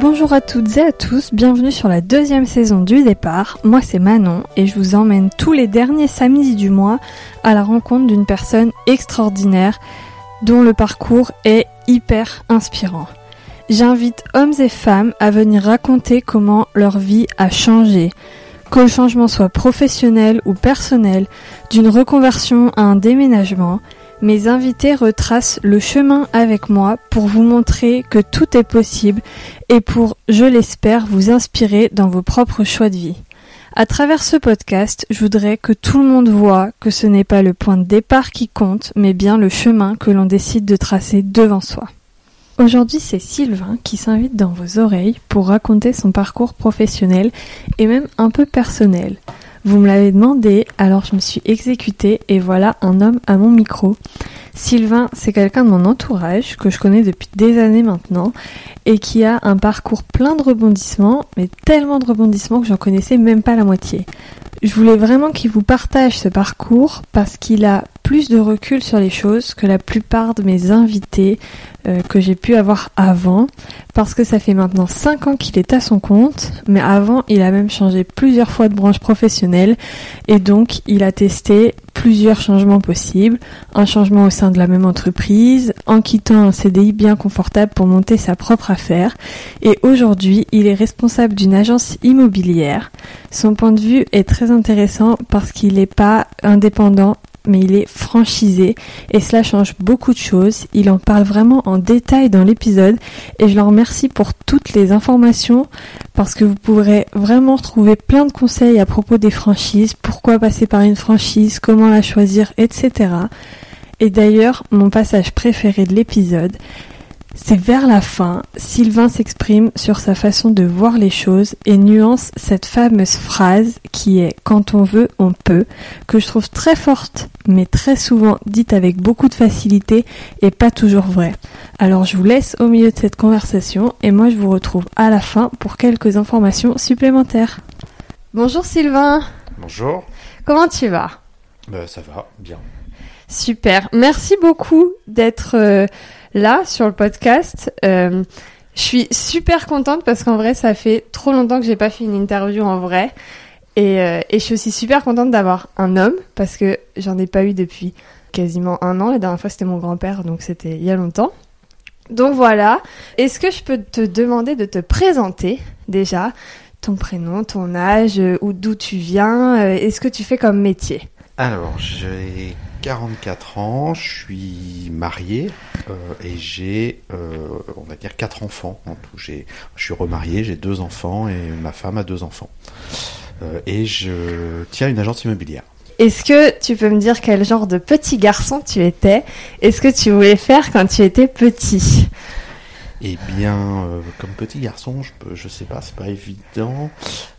Bonjour à toutes et à tous, bienvenue sur la deuxième saison du départ. Moi c'est Manon et je vous emmène tous les derniers samedis du mois à la rencontre d'une personne extraordinaire dont le parcours est hyper inspirant. J'invite hommes et femmes à venir raconter comment leur vie a changé, que le changement soit professionnel ou personnel, d'une reconversion à un déménagement, mes invités retracent le chemin avec moi pour vous montrer que tout est possible et pour, je l'espère, vous inspirer dans vos propres choix de vie. À travers ce podcast, je voudrais que tout le monde voit que ce n'est pas le point de départ qui compte, mais bien le chemin que l'on décide de tracer devant soi. Aujourd'hui, c'est Sylvain qui s'invite dans vos oreilles pour raconter son parcours professionnel et même un peu personnel. Vous me l'avez demandé, alors je me suis exécutée et voilà un homme à mon micro. Sylvain, c'est quelqu'un de mon entourage que je connais depuis des années maintenant et qui a un parcours plein de rebondissements, mais tellement de rebondissements que j'en connaissais même pas la moitié. Je voulais vraiment qu'il vous partage ce parcours parce qu'il a plus de recul sur les choses que la plupart de mes invités euh, que j'ai pu avoir avant, parce que ça fait maintenant 5 ans qu'il est à son compte, mais avant il a même changé plusieurs fois de branche professionnelle, et donc il a testé plusieurs changements possibles, un changement au sein de la même entreprise, en quittant un CDI bien confortable pour monter sa propre affaire, et aujourd'hui il est responsable d'une agence immobilière. Son point de vue est très intéressant parce qu'il n'est pas indépendant mais il est franchisé et cela change beaucoup de choses. Il en parle vraiment en détail dans l'épisode et je le remercie pour toutes les informations parce que vous pourrez vraiment trouver plein de conseils à propos des franchises, pourquoi passer par une franchise, comment la choisir, etc. Et d'ailleurs, mon passage préféré de l'épisode, c'est vers la fin, Sylvain s'exprime sur sa façon de voir les choses et nuance cette fameuse phrase qui est quand on veut, on peut, que je trouve très forte, mais très souvent dite avec beaucoup de facilité et pas toujours vraie. Alors je vous laisse au milieu de cette conversation et moi je vous retrouve à la fin pour quelques informations supplémentaires. Bonjour Sylvain. Bonjour. Comment tu vas? Bah, Ça va, bien. Super. Merci beaucoup d'être... Euh, là sur le podcast. Euh, je suis super contente parce qu'en vrai, ça fait trop longtemps que j'ai pas fait une interview en vrai. Et, euh, et je suis aussi super contente d'avoir un homme parce que j'en ai pas eu depuis quasiment un an. La dernière fois, c'était mon grand-père, donc c'était il y a longtemps. Donc voilà. Est-ce que je peux te demander de te présenter déjà? Ton prénom, ton âge, euh, d'où tu viens, est-ce que tu fais comme métier? Alors, j'ai 44 ans, je suis marié euh, et j'ai, euh, on va dire, quatre enfants en tout. J'ai, je suis remarié, j'ai deux enfants et ma femme a deux enfants. Euh, et je tiens une agence immobilière. Est-ce que tu peux me dire quel genre de petit garçon tu étais Est-ce que tu voulais faire quand tu étais petit? Eh bien, comme petit garçon, je, peux, je sais pas, c'est pas évident.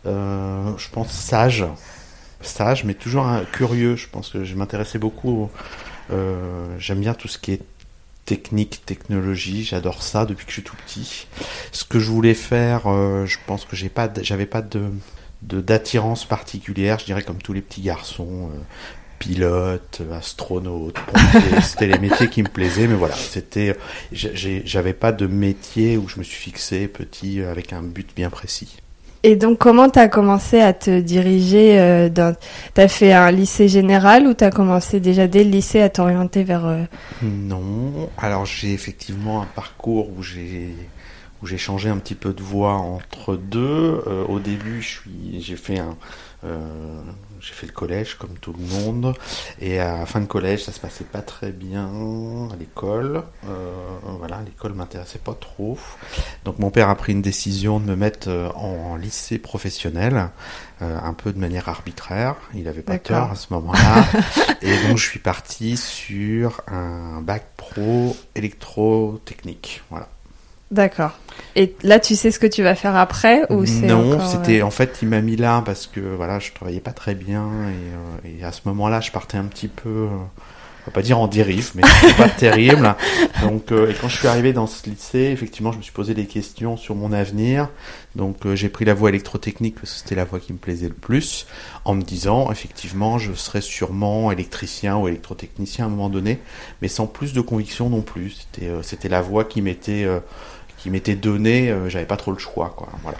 je pense sage, sage, mais toujours curieux. Je pense que je m'intéressais beaucoup. Euh, j'aime bien tout ce qui est technique, technologie. J'adore ça depuis que je suis tout petit. Ce que je voulais faire, euh, je pense que j'ai pas, j'avais pas de d'attirance particulière. Je dirais comme tous les petits garçons. Euh, pilote, astronaute, c'était les métiers qui me plaisaient, mais voilà, c'était, j'avais pas de métier où je me suis fixé petit avec un but bien précis. Et donc, comment tu as commencé à te diriger euh. Tu as fait un lycée général ou tu as commencé déjà dès le lycée à t'orienter vers... Euh, non. Alors, j'ai effectivement un parcours où j'ai où j'ai changé un petit peu de voie entre deux. Euh, au début, j'ai fait un, euh, j'ai fait le collège comme tout le monde et à la fin de collège ça se passait pas très bien l'école euh, voilà l'école m'intéressait pas trop. Donc mon père a pris une décision de me mettre euh, en, lycée professionnel un peu de manière arbitraire. Il avait pas tort à ce moment-là. Et donc je suis parti sur un bac pro électrotechnique. Voilà. D'accord. Et là, tu sais ce que tu vas faire après ou Non, c'était euh, en fait, il m'a mis là parce que voilà, je travaillais pas très bien et, euh, et à ce moment-là, je partais un petit peu, euh, on va pas dire en dérive, mais c'était pas terrible. Donc, et quand je suis arrivé dans ce lycée, effectivement, je me suis posé des questions sur mon avenir. Donc, j'ai pris la voie électrotechnique parce que c'était la voie qui me plaisait le plus, en me disant, effectivement, je serais sûrement électricien ou électrotechnicien à un moment donné, mais sans plus de conviction non plus. C'était, c'était la voie qui m'était qui m'était donné, j'avais pas trop le choix, quoi. Voilà.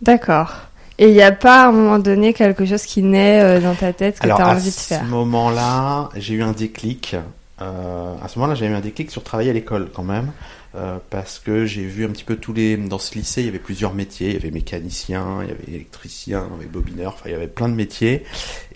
D'accord. Et il n'y a pas à un moment donné quelque chose qui naît dans ta tête que tu as envie de faire À ce moment-là, j'ai eu un déclic. à ce moment-là, j'ai eu un déclic sur travailler à l'école quand même. Euh, parce que j'ai vu un petit peu tous les dans ce lycée il y avait plusieurs métiers il y avait mécanicien il y avait électricien il y avait bobineur enfin il y avait plein de métiers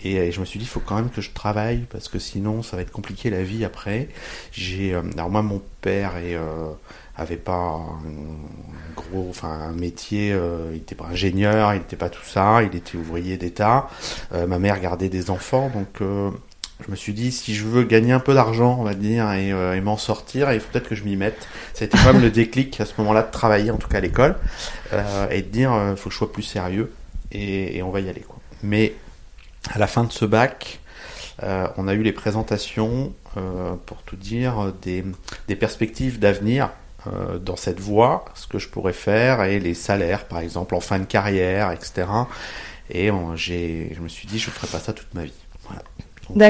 et, je me suis dit il faut quand même que je travaille parce que sinon ça va être compliqué la vie après j'ai euh, alors moi mon père euh, avait pas un gros enfin un métier euh, il était pas ingénieur il n'était pas tout ça il était ouvrier d'état ma mère gardait des enfants donc je me suis dit, si je veux gagner un peu d'argent, on va dire, et, euh, m'en sortir, il faut peut-être que je m'y mette. Été quand même le déclic à ce moment-là de travailler, en tout cas à l'école, euh, et de dire, il euh, faut que je sois plus sérieux, et, on va y aller. Mais à la fin de ce bac, on a eu les présentations, pour tout dire, des perspectives d'avenir dans cette voie, ce que je pourrais faire, et les salaires, par exemple, en fin de carrière, etc. Et je me suis dit, je ne ferai pas ça toute ma vie. Voilà.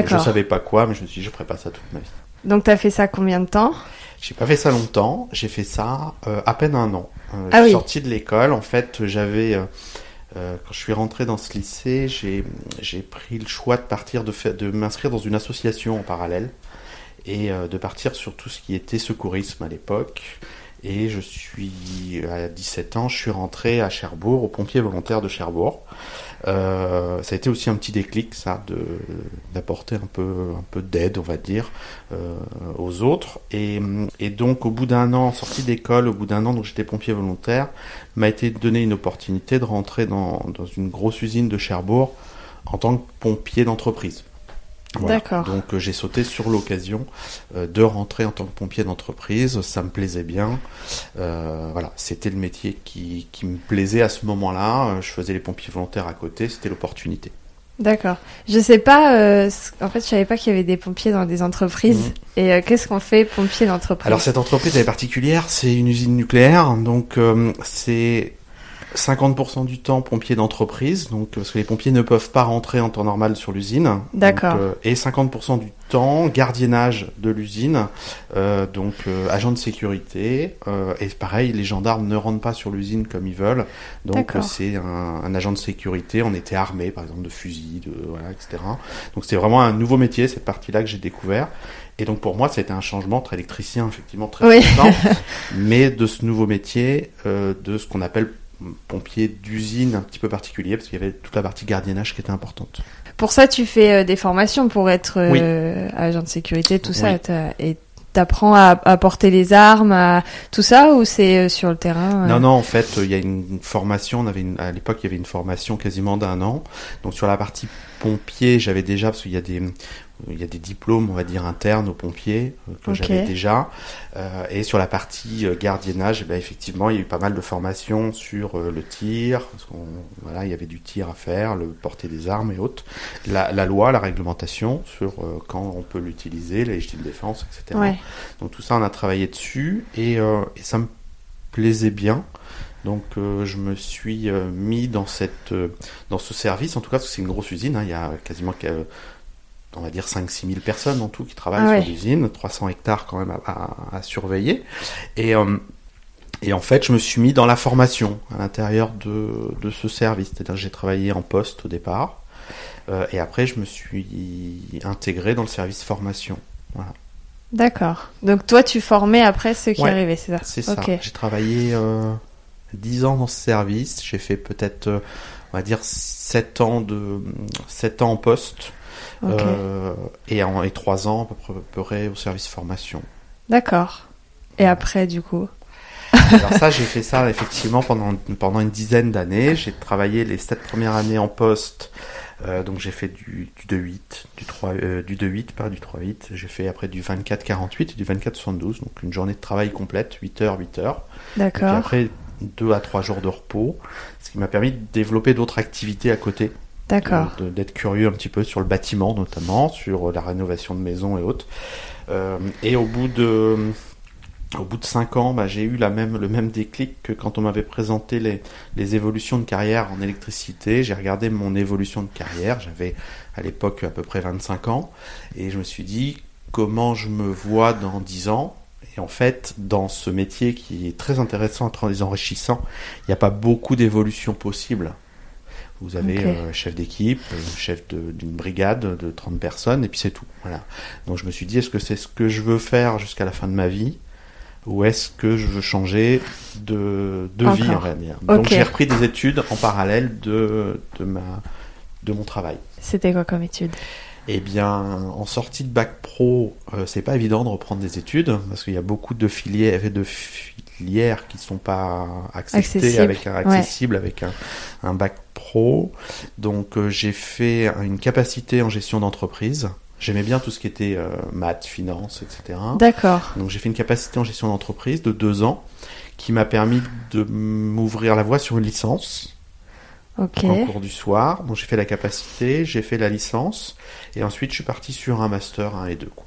Je savais pas quoi, mais je me suis dit, je ferai pas ça toute ma vie. Donc, tu as fait ça combien de temps? J'ai pas fait ça longtemps. J'ai fait ça euh, à peine un an. Euh, ah je suis sorti de l'école. En fait, j'avais. Euh, quand je suis rentré dans ce lycée, j'ai pris le choix de partir, de, de m'inscrire dans une association en parallèle et de partir sur tout ce qui était secourisme à l'époque. Et je suis, à 17 ans, je suis rentré à Cherbourg, au pompier volontaire de Cherbourg. Euh, ça a été aussi un petit déclic, ça, de d'apporter un peu un peu d'aide, on va dire, euh, aux autres. Et, et, donc, au bout d'un an, sorti d'école, au bout d'un an, donc j'étais pompier volontaire, m'a été donné une opportunité de rentrer dans, dans une grosse usine de Cherbourg en tant que pompier d'entreprise. D'accord. Donc euh, j'ai sauté sur l'occasion euh, de rentrer en tant que pompier d'entreprise. Ça me plaisait bien. Euh, voilà, c'était le métier qui, qui, me plaisait à ce moment-là. Je faisais les pompiers volontaires à côté. C'était l'opportunité. D'accord. Je sais pas. en fait, je savais pas qu'il y avait des pompiers dans des entreprises. Mmh. Et qu'est-ce qu'on fait pompier d'entreprise? Alors cette entreprise elle est particulière. C'est une usine nucléaire. Donc c'est 50% du temps pompier d'entreprise, donc parce que les pompiers ne peuvent pas rentrer en temps normal sur l'usine. D'accord. Euh, et 50% du temps gardiennage de l'usine, euh, donc euh, agent de sécurité. et pareil, les gendarmes ne rentrent pas sur l'usine comme ils veulent. Donc c'est un, un, agent de sécurité. On était armé, par exemple, de fusils, de voilà, etc. Donc c'est vraiment un nouveau métier cette partie-là que j'ai découvert. Et donc pour moi, ça a été un changement très électricien, effectivement très oui. mais de ce nouveau métier, de ce qu'on appelle pompier d'usine un petit peu particulier parce qu'il y avait toute la partie gardiennage qui était importante. Pour ça, tu fais euh, des formations pour être euh, agent de sécurité, tout ça, et t'apprends à, à porter les armes, à tout ça, ou c'est euh, sur le terrain Non, non, en fait, il y a une formation. On avait à l'époque, il y avait une formation quasiment d'un an. Donc sur la partie pompier, j'avais déjà parce qu'il y a des il y a des diplômes, on va dire, internes aux pompiers euh, que j'avais déjà. Euh, et sur la partie euh, gardiennage, eh ben, effectivement, il y a eu pas mal de formations sur le tir. Parce voilà, il y avait du tir à faire, le porter des armes et autres. La, la loi, la réglementation sur quand on peut l'utiliser, la légitime défense, etc. Donc tout ça, on a travaillé dessus et, et ça me plaisait bien. Donc je me suis mis dans cette dans ce service, en tout cas parce que c'est une grosse usine, hein, il y a quasiment on va dire 5-6 000 personnes en tout qui travaillent ah sur l'usine, 300 hectares quand même à, surveiller. Et, euh, et en fait, je me suis mis dans la formation à l'intérieur de, de ce service. C'est-à-dire j'ai travaillé en poste au départ. Euh, et après, je me suis intégré dans le service formation. Voilà. D'accord. Donc toi, tu formais après ceux qui arrivaient, c'est ça C'est ça. J'ai travaillé euh, 10 ans dans ce service. J'ai fait peut-être, euh, on va dire, 7 ans, de, 7 ans en poste. Euh, et, en, et trois ans à peu près au service formation. D'accord. Et après, du coup Alors ça, j'ai fait ça effectivement pendant, pendant une dizaine d'années. J'ai travaillé les sept premières années en poste. Euh, donc j'ai fait du, du 2-8, du 3, euh, du 2-8, pas du 3-8. J'ai fait après du 24-48 et du 24-72. Donc une journée de travail complète, 8 heures, 8 heures. D'accord. Et après, 2 à 3 jours de repos. Ce qui m'a permis de développer d'autres activités à côté. D'accord. D'être curieux un petit peu sur le bâtiment notamment, sur la rénovation de maisons et autres. Euh, et au bout de au bout de cinq ans, bah, j'ai eu le même déclic que quand on m'avait présenté les, les, évolutions de carrière en électricité. J'ai regardé mon évolution de carrière. J'avais à l'époque à peu près 25 ans. Et je me suis dit, comment je me vois dans 10 ans? Et en fait, dans ce métier qui est très intéressant, très enrichissant, il n'y a pas beaucoup d'évolutions possibles. Vous avez Ok. euh, chef d'équipe, euh, chef d'une brigade de 30 personnes, et puis c'est tout. Voilà. Donc je me suis dit, est-ce que c'est ce que je veux faire jusqu'à la fin de ma vie ou est-ce que je veux changer de, de vie, va dire? Donc j'ai repris des études en parallèle de, de, ma, de mon travail. C'était quoi comme étude? Eh bien, en sortie de bac pro, euh, c'est pas évident de reprendre des études parce qu'il y a beaucoup de filières, de filières qui sont pas acceptées Accessible, avec un accessible avec un, un bac pro. Donc euh, j'ai fait une capacité en gestion d'entreprise. J'aimais bien tout ce qui était euh, maths, finance, etc. D'accord. Donc j'ai fait une capacité en gestion d'entreprise de deux ans qui m'a permis de m'ouvrir la voie sur une licence Ok. en cours du soir. Donc j'ai fait la capacité, j'ai fait la licence, et ensuite je suis parti sur un master 1 et 2. quoi.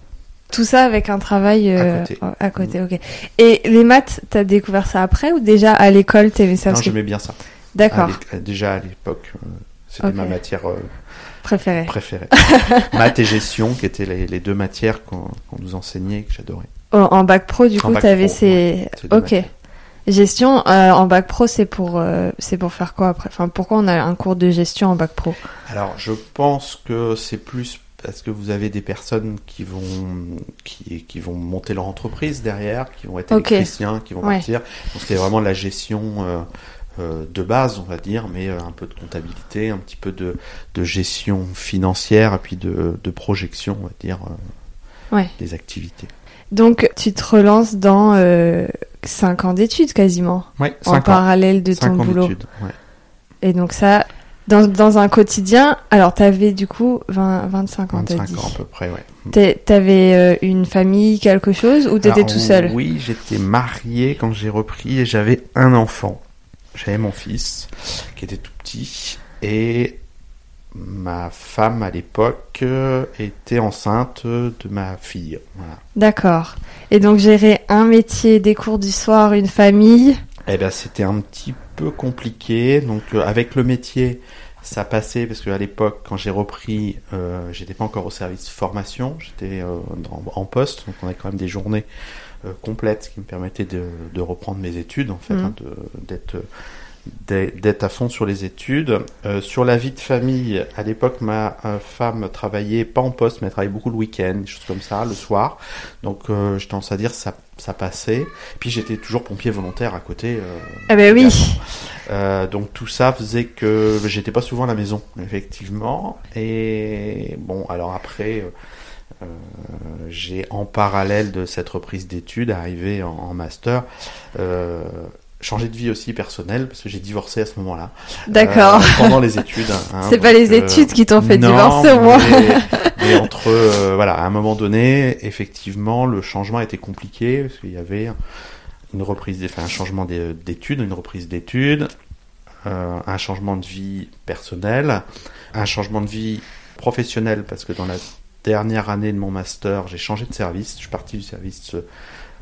Tout ça avec un travail euh, À côté. à côté, ok. Et les maths, t'as découvert ça après ou déjà à l'école t'aimais ça Non, j'aimais bien ça. D'accord, Déjà à l'époque, euh, c'était ma matière euh, préféré. préférée. Maths et gestion, qui étaient les, les deux matières qu'on nous enseignait et que j'adorais. En, en bac pro, du En coup, t'avais ces. Ok. matières. Gestion euh, en bac pro, c'est pour euh, c'est pour faire quoi après? Enfin, pourquoi on a un cours de gestion en bac pro? Alors, je pense que c'est plus parce que vous avez des personnes qui vont qui, qui vont monter leur entreprise derrière, qui vont être Ok. électriciens, qui vont Ouais. partir. Donc c'était vraiment la gestion euh, euh, de base, on va dire, mais euh, un peu de comptabilité, un petit peu de, de gestion financière et puis de, de projection, on va dire, euh, Ouais. des activités. Donc, tu te relances dans euh, 5 ans d'études quasiment, Ouais, en 5 ans. parallèle de Cinq ton ans boulot. d'études, ouais. Et donc ça, dans, dans un quotidien, alors t'avais du coup 20, 25 ans, t'as 25 dit. ans à peu près, ouais. T'avais euh, une famille, quelque chose, ou t'étais tout seul? Oui, j'étais marié quand j'ai repris et j'avais un enfant. J'avais mon fils qui était tout petit et ma femme à l'époque euh, était enceinte de ma fille. Voilà. D'accord. Et donc gérer un métier, des cours du soir, une famille? Eh ben, c'était un petit peu compliqué. Donc, euh, avec le métier, ça passait parce qu'à l'époque, quand j'ai repris, euh, j'étais pas encore au service formation, j'étais euh, en poste, donc on avait quand même des journées euh, complètes qui me permettaient de, de reprendre mes études, en fait, Mhm. hein, de- d'être d'être à fond sur les études. Euh, sur la vie de famille, à l'époque, ma euh, femme travaillait pas en poste, mais elle travaillait beaucoup le week-end, des choses comme ça, le soir. Donc, euh, j'ai tendance à dire ça, ça passait. Puis j'étais toujours pompier volontaire à côté. euh, Ah ben oui. euh, donc tout ça faisait que j'étais pas souvent à la maison, effectivement. Et bon, alors après, j'ai en parallèle de cette reprise d'études, arrivé en, en master, changé de vie aussi personnelle parce que j'ai divorcé à ce moment-là. D'accord. Euh, pendant les études. hein, C'est pas les euh, études qui t'ont fait non, divorcer au moins. Mais, mais entre, euh, voilà, à un moment donné, effectivement, le changement était compliqué parce qu'il y avait une reprise, enfin, un changement des- d'études, une reprise d'études, un changement de vie personnelle, un changement de vie professionnelle parce que dans la dernière année de mon master, j'ai changé de service. Je suis parti du service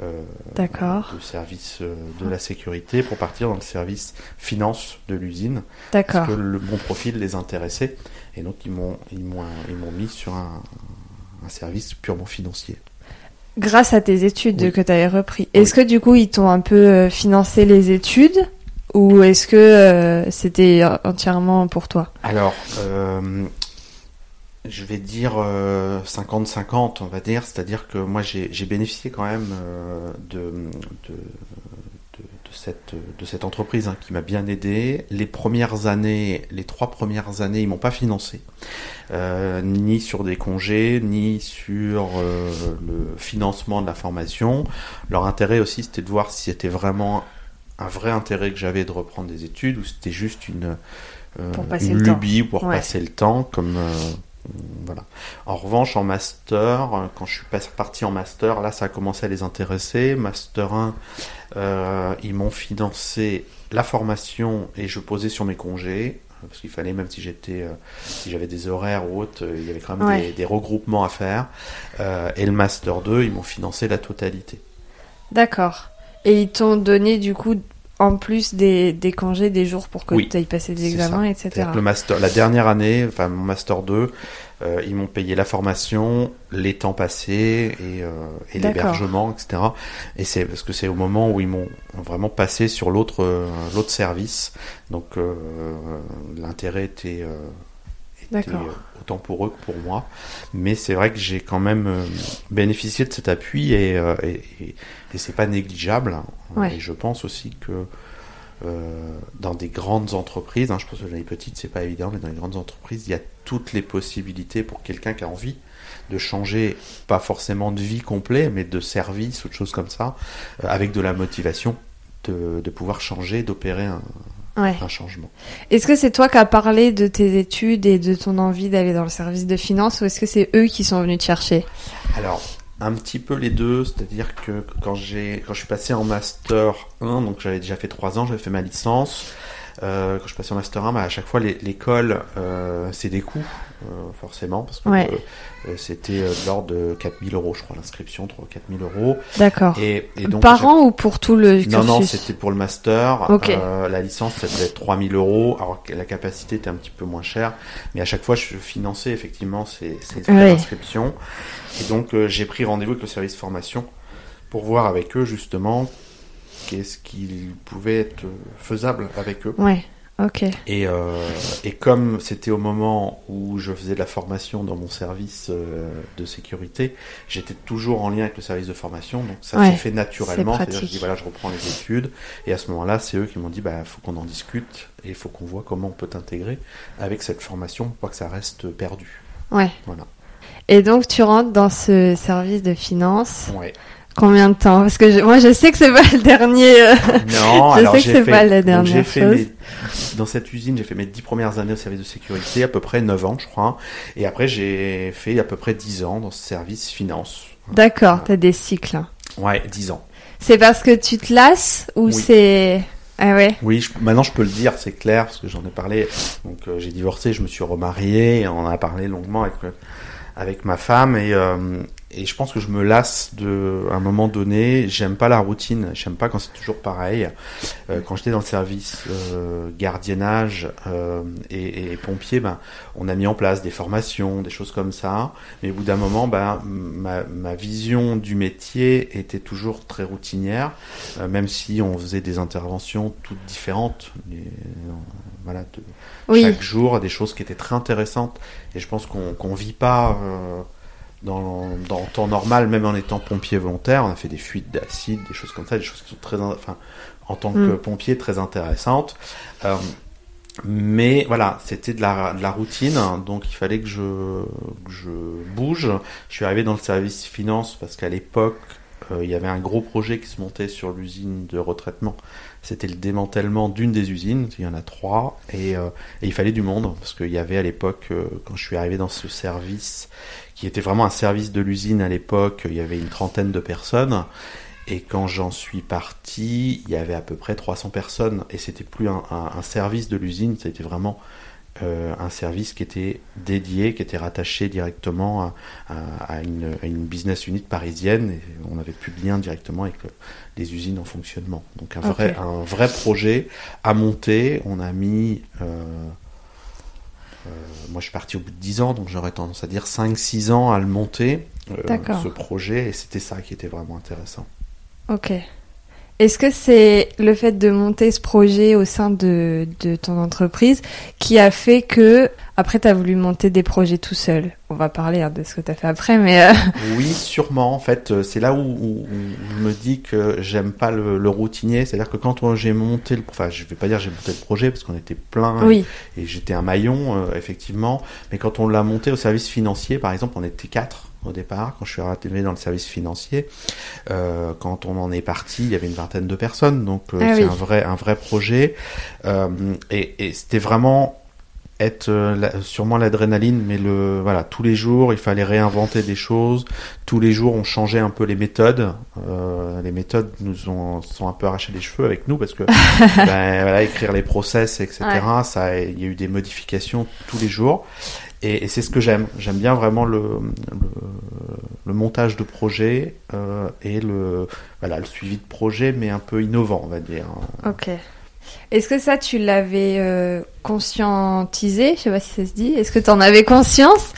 euh, D'accord. de service euh, de la sécurité pour partir dans le service finance de l'usine D'accord. parce que le, mon profil les intéressait et donc ils m'ont ils m'ont ils m'ont mis sur un, un service purement financier. Grâce à tes études Oui. que tu avais repris. Est-ce que du coup ils t'ont un peu euh, financé les études ou est-ce que euh, c'était entièrement pour toi? Alors euh, je vais dire euh, 50-50 on va dire, c'est-à-dire que moi j'ai bénéficié quand même euh, de, de, de, de cette, de cette entreprise hein, qui m'a bien aidé. Les premières années, les trois premières années, ils m'ont pas financé, euh, ni sur des congés, ni sur euh, le financement de la formation. Leur intérêt aussi, c'était de voir si c'était vraiment un vrai intérêt que j'avais de reprendre des études ou c'était juste une, euh, Pour une temps. lubie pour Ouais. passer le temps, comme euh, voilà. En revanche, en master, quand je suis parti en master, là, ça a commencé à les intéresser. Master 1, euh, ils m'ont financé la formation et je posais sur mes congés. Parce qu'il fallait, même si j'étais, euh, si j'avais des horaires ou autres, euh, il y avait quand même Ouais. des, des regroupements à faire. Euh, et le Master 2, ils m'ont financé la totalité. D'accord. Et ils t'ont donné du coup en plus des, des congés, des jours pour que Oui, tu ailles passer des examens, etc. Le master, la dernière année, enfin mon master 2, euh, ils m'ont payé la formation, les temps passés et, euh, et l'hébergement, etc. Et c'est parce que c'est au moment où ils m'ont vraiment passé sur l'autre euh, l'autre service. Donc euh, l'intérêt était, euh, était, euh, autant pour eux que pour moi. Mais c'est vrai que j'ai quand même euh, bénéficié de cet appui et, euh, et, et, et c'est pas négligeable. hein. Ouais. Et je pense aussi que euh, dans des grandes entreprises, hein, je pense que dans les petites c'est pas évident, mais dans les grandes entreprises, il y a toutes les possibilités pour quelqu'un qui a envie de changer, pas forcément de vie complet, mais de service ou de choses comme ça, euh, avec de la motivation de, de pouvoir changer, d'opérer un, Ouais. un changement. Est-ce que c'est toi qui as parlé de tes études et de ton envie d'aller dans le service de finance ou est-ce que c'est eux qui sont venus te chercher? Alors, un petit peu les deux, c'est-à-dire que quand j'ai quand je suis passé en master 1, donc j'avais déjà fait trois ans, j'avais fait ma licence. Euh, quand je passé en master 1, bah, à chaque fois l'école euh, c'est des coûts euh, forcément parce que Ouais. c'était de l'ordre de 4000 euros, je crois l'inscription, 3 4000 euros. D'accord. Et, et donc Par chaque- an ou pour tout le cursus non, non, c'était pour le master. Ok. Euh, la licence, ça devait être 3000 euros. Alors que la capacité était un petit peu moins chère. Mais à chaque fois, je finançais effectivement ces, ces Ouais. d'inscription. Et donc, j'ai pris rendez-vous avec le service formation pour voir avec eux, justement, qu'est-ce qu'il pouvait être faisable avec eux. Ouais. Ok. Et, euh, et comme c'était au moment où je faisais de la formation dans mon service euh, de sécurité, j'étais toujours en lien avec le service de formation, donc ça Ouais, s'est fait naturellement. c'est C'est-à-dire, je dis voilà, je reprends les études, et à ce moment-là, c'est eux qui m'ont dit bah faut qu'on en discute et il faut qu'on voit comment on peut t'intégrer avec cette formation pour pas que ça reste perdu. Ouais. Voilà. Et donc tu rentres dans ce service de finance. Ouais. Combien de temps Parce que je- moi je sais que c'est pas le dernier. euh, Non, Je alors sais que c'est pas la dernière fait chose. mes- dans cette usine, j'ai fait mes dix premières années au service de sécurité, à peu près 9 ans, je crois. Et après, j'ai fait à peu près 10 ans dans ce service finance. D'accord, t'as des cycles. Ouais, 10 ans. C'est parce que tu te lasses ou Oui. c'est ah ouais Oui, je- maintenant je peux le dire, c'est clair, parce que j'en ai parlé. Donc euh, j'ai divorcé, je me suis remarié, et on en a parlé longuement avec, euh, avec ma femme, et, euh, et je pense que je me lasse de, à un moment donné. J'aime pas la routine, j'aime pas quand c'est toujours pareil. Euh, quand j'étais dans le service euh, gardiennage euh, et, et pompier, ben, on a mis en place des formations, des choses comme ça. Mais au bout d'un moment, ben, ma, ma vision du métier était toujours très routinière, euh, même si on faisait des interventions toutes différentes. Euh, voilà, de, Oui. chaque jour, des choses qui étaient très intéressantes. Et je pense qu'on qu'on vit pas euh, dans, dans le temps normal, même en étant pompier volontaire. On a fait des fuites d'acide, des choses comme ça, des choses qui sont très, in- enfin, en tant que Mm. pompier, très intéressantes. Euh, mais voilà, c'était de la, de la routine, donc il fallait que je, que je bouge. Je suis arrivé dans le service finance parce qu'à l'époque, euh, il y avait un gros projet qui se montait sur l'usine de retraitement. C'était le démantèlement d'une des usines, il y en a trois, et, euh, et il fallait du monde, parce qu'il y avait à l'époque, euh, quand je suis arrivé dans ce service, qui était vraiment un service de l'usine à l'époque, il y avait une trentaine de personnes, et quand j'en suis parti, il y avait à peu près 300 personnes, et c'était plus un, un- un service de l'usine, c'était vraiment euh, un service qui était dédié, qui était rattaché directement à, à- à une, à une business unit parisienne, et on n'avait plus de lien directement avec le- les usines en fonctionnement. Donc un vrai, un vrai projet à monter, on a mis... euh, moi, je suis parti au bout de 10 ans, donc j'aurais tendance à dire 5-6 ans à le monter, euh, ce projet, et c'était ça qui était vraiment intéressant. Ok. Est-ce que c'est le fait de monter ce projet au sein de, de ton entreprise qui a fait que, après, tu as voulu monter des projets tout seul? On va parler hein, de ce que tu as fait après, mais... euh, Oui, sûrement. En fait, euh, c'est là où, où- où je me dis que j'aime pas le, le routinier. C'est-à-dire que quand on- j'ai monté le, enfin, je vais pas dire j'ai monté le projet parce qu'on était plein oui, et j'étais un maillon euh, effectivement. Mais quand on l'a monté au service financier, par exemple, on était quatre au départ. Quand je suis arrivé dans le service financier, euh, quand on en est parti, il y avait une vingtaine de personnes. Donc euh, Ah c'est oui. un vrai, un vrai projet. Euh, et et c'était vraiment être euh, la- sûrement l'adrénaline, mais le voilà tous les jours il fallait réinventer des choses. Tous les jours on changeait un peu les méthodes. Euh, les méthodes nous ont sont un peu arraché les cheveux avec nous parce que ben, voilà écrire les process etc. Ouais. Ça il y a eu des modifications tous les jours et, et c'est ce que j'aime. J'aime bien vraiment le, le le montage de projet euh, et le, voilà, le suivi de projet, mais un peu innovant, on va dire. Ok. Est-ce que ça, tu l'avais euh, conscientisé? Je sais pas si ça se dit. Est-ce que tu en avais conscience?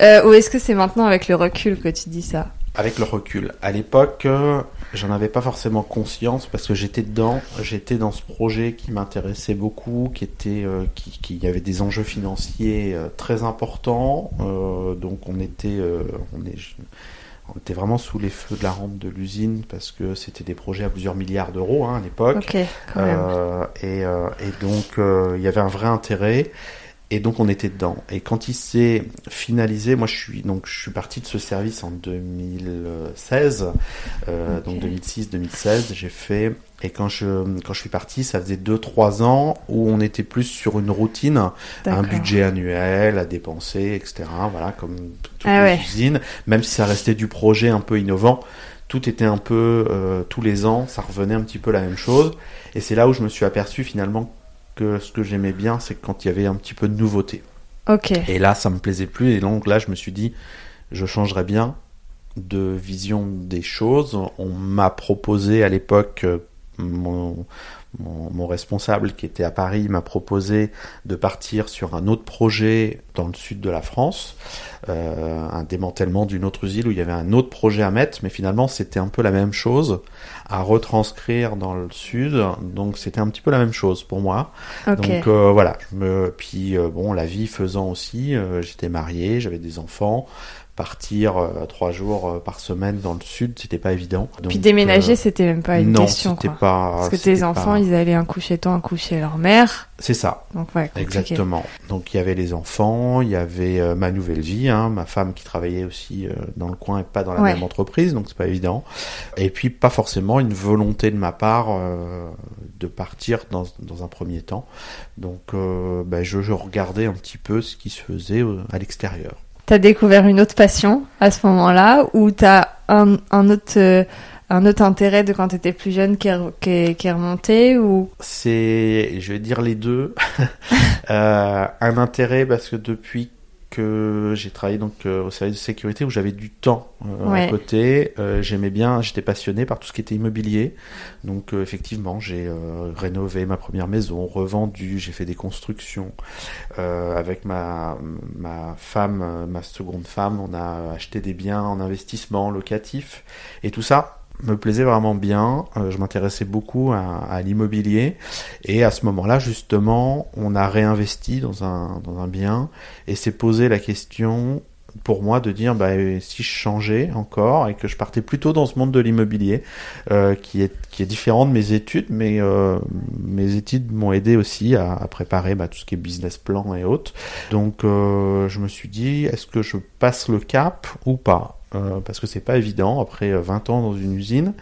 Euh, Ou est-ce que c'est maintenant avec le recul que tu dis ça? Avec le recul. À l'époque, j'en avais pas forcément conscience parce que j'étais dedans. J'étais dans ce projet qui m'intéressait beaucoup, qui était, euh, qui, qui y avait des enjeux financiers euh, très importants. Euh, donc on était, euh, on est, on était vraiment sous les feux de la rampe de l'usine parce que c'était des projets à plusieurs milliards d'euros hein, à l'époque. Ok, quand même. Euh, et, euh, et donc euh, il y avait un vrai intérêt et donc on était dedans. Et quand il s'est finalisé, moi je suis donc je suis parti de ce service en 2016, euh, donc 2006-2016, j'ai fait. Et quand je quand je suis parti, ça faisait 2-3 ans où on était plus sur une routine, un budget annuel à dépenser, etc. Voilà, comme toutes Ah les ouais. usines. Même si ça restait du projet un peu innovant, tout était un peu euh, tous les ans, ça revenait un petit peu la même chose. Et c'est là où je me suis aperçu finalement que ce que j'aimais bien, c'est quand il y avait un petit peu de nouveauté. Ok. Et là, ça me plaisait plus. Et donc là, je me suis dit, je changerais bien de vision des choses. On m'a proposé à l'époque, euh, mon, mon, mon responsable qui était à Paris m'a proposé de partir sur un autre projet dans le sud de la France, euh, un démantèlement d'une autre usine où il y avait un autre projet à mettre, mais finalement c'était un peu la même chose à retranscrire dans le sud, donc c'était un petit peu la même chose pour moi. Ok. Donc euh, voilà, je me puis euh, bon la vie faisant aussi, euh, j'étais marié, j'avais des enfants, partir euh, trois jours euh, par semaine dans le sud, c'était pas évident. Puis Donc, déménager, euh, c'était même pas une non, question. c'était Quoi. pas. Parce que tes pas- enfants, ils allaient un coup chez toi, un coup chez leur mère. C'est ça, Donc ouais, exactement. Donc il y avait les enfants, il y avait euh, ma nouvelle vie, hein, ma femme qui travaillait aussi euh, dans le coin et pas dans la Ouais. même entreprise, donc c'est pas évident. Et puis pas forcément une volonté de ma part euh, de partir dans, dans un premier temps. Donc euh, ben, je, je regardais un petit peu ce qui se faisait à l'extérieur. T'as découvert une autre passion à ce moment-là ou t'as un, un autre euh, un autre intérêt de quand t'étais plus jeune qui est, qui est, qui est remonté ou? C'est, je vais dire les deux. Euh, un intérêt parce que depuis que j'ai travaillé donc euh, au service de sécurité où j'avais du temps euh, Ouais. à côté, euh, j'aimais bien, j'étais passionné par tout ce qui était immobilier. Donc euh, effectivement, j'ai euh, rénové ma première maison, revendu, j'ai fait des constructions Euh, avec ma ma femme, ma seconde femme, on a acheté des biens en investissement locatif et tout ça me plaisait vraiment bien. Euh, je m'intéressais beaucoup à, l'immobilier. Et à ce moment-là, justement, on a réinvesti dans un dans un bien. Et s'est posé la question pour moi de dire bah, si je changeais encore et que je partais plutôt dans ce monde de l'immobilier euh, qui est qui est différent de mes études mais euh, mes études m'ont aidé aussi à, préparer bah, tout ce qui est business plan et autres. Donc je me suis dit est-ce que je passe le cap ou pas? Euh, parce que c'est pas évident après euh, 20 ans dans une usine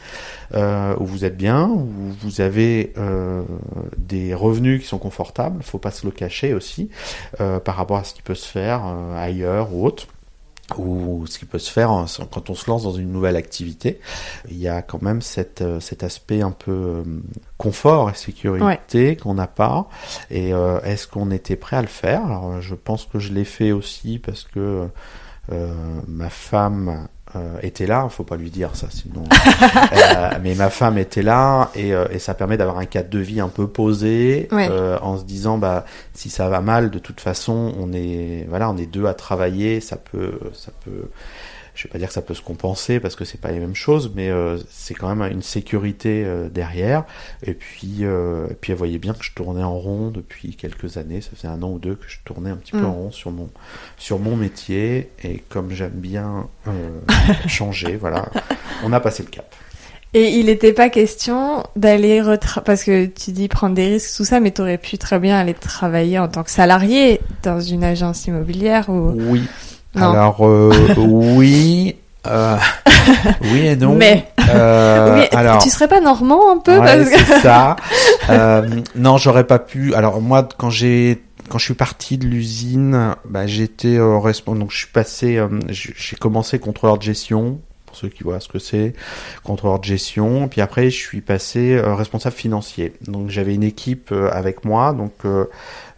euh, où vous êtes bien, où vous avez euh, des revenus qui sont confortables, faut pas se le cacher aussi, euh, par rapport à ce qui peut se faire euh, ailleurs ou autre ou ce qui peut se faire quand on se lance dans une nouvelle activité. Il y a quand même cette, euh, cet aspect un peu euh, confort et sécurité qu'on n'a pas. Et euh, est-ce qu'on était prêt à le faire? Alors, je pense que je l'ai fait aussi parce que euh, ma femme euh, était là, faut pas lui dire ça, sinon. Euh, mais ma femme était là et, euh, et ça permet d'avoir un cadre de vie un peu posé, Ouais. euh, en se disant bah si ça va mal, de toute façon, on est voilà, on est deux à travailler, ça peut, ça peut. Je vais pas dire que ça peut se compenser parce que c'est pas les mêmes choses, mais euh, c'est quand même une sécurité euh, derrière. Et puis, euh, et puis elle voyait bien que je tournais en rond depuis quelques années. Ça faisait un an ou deux que je tournais un petit peu Mm. en rond sur mon sur mon métier. Et comme j'aime bien euh, changer, voilà, on a passé le cap. Et il n'était pas question d'aller retra... parce que tu dis prendre des risques tout ça, mais t'aurais pu très bien aller travailler en tant que salarié dans une agence immobilière ou Oui. Non. Alors euh, oui, euh, oui et non. Mais Euh, oui, alors. tu serais pas normand un peu Ouais, parce que c'est ça. Euh, non, j'aurais pas pu. Alors moi, quand j'ai quand je suis parti de l'usine, bah, j'étais euh, responsable. Donc je suis passé, euh, j'ai commencé contrôleur de gestion pour ceux qui voient ce que c'est, contrôleur de gestion. Puis après, je suis passé responsable financier. Donc j'avais une équipe avec moi. Donc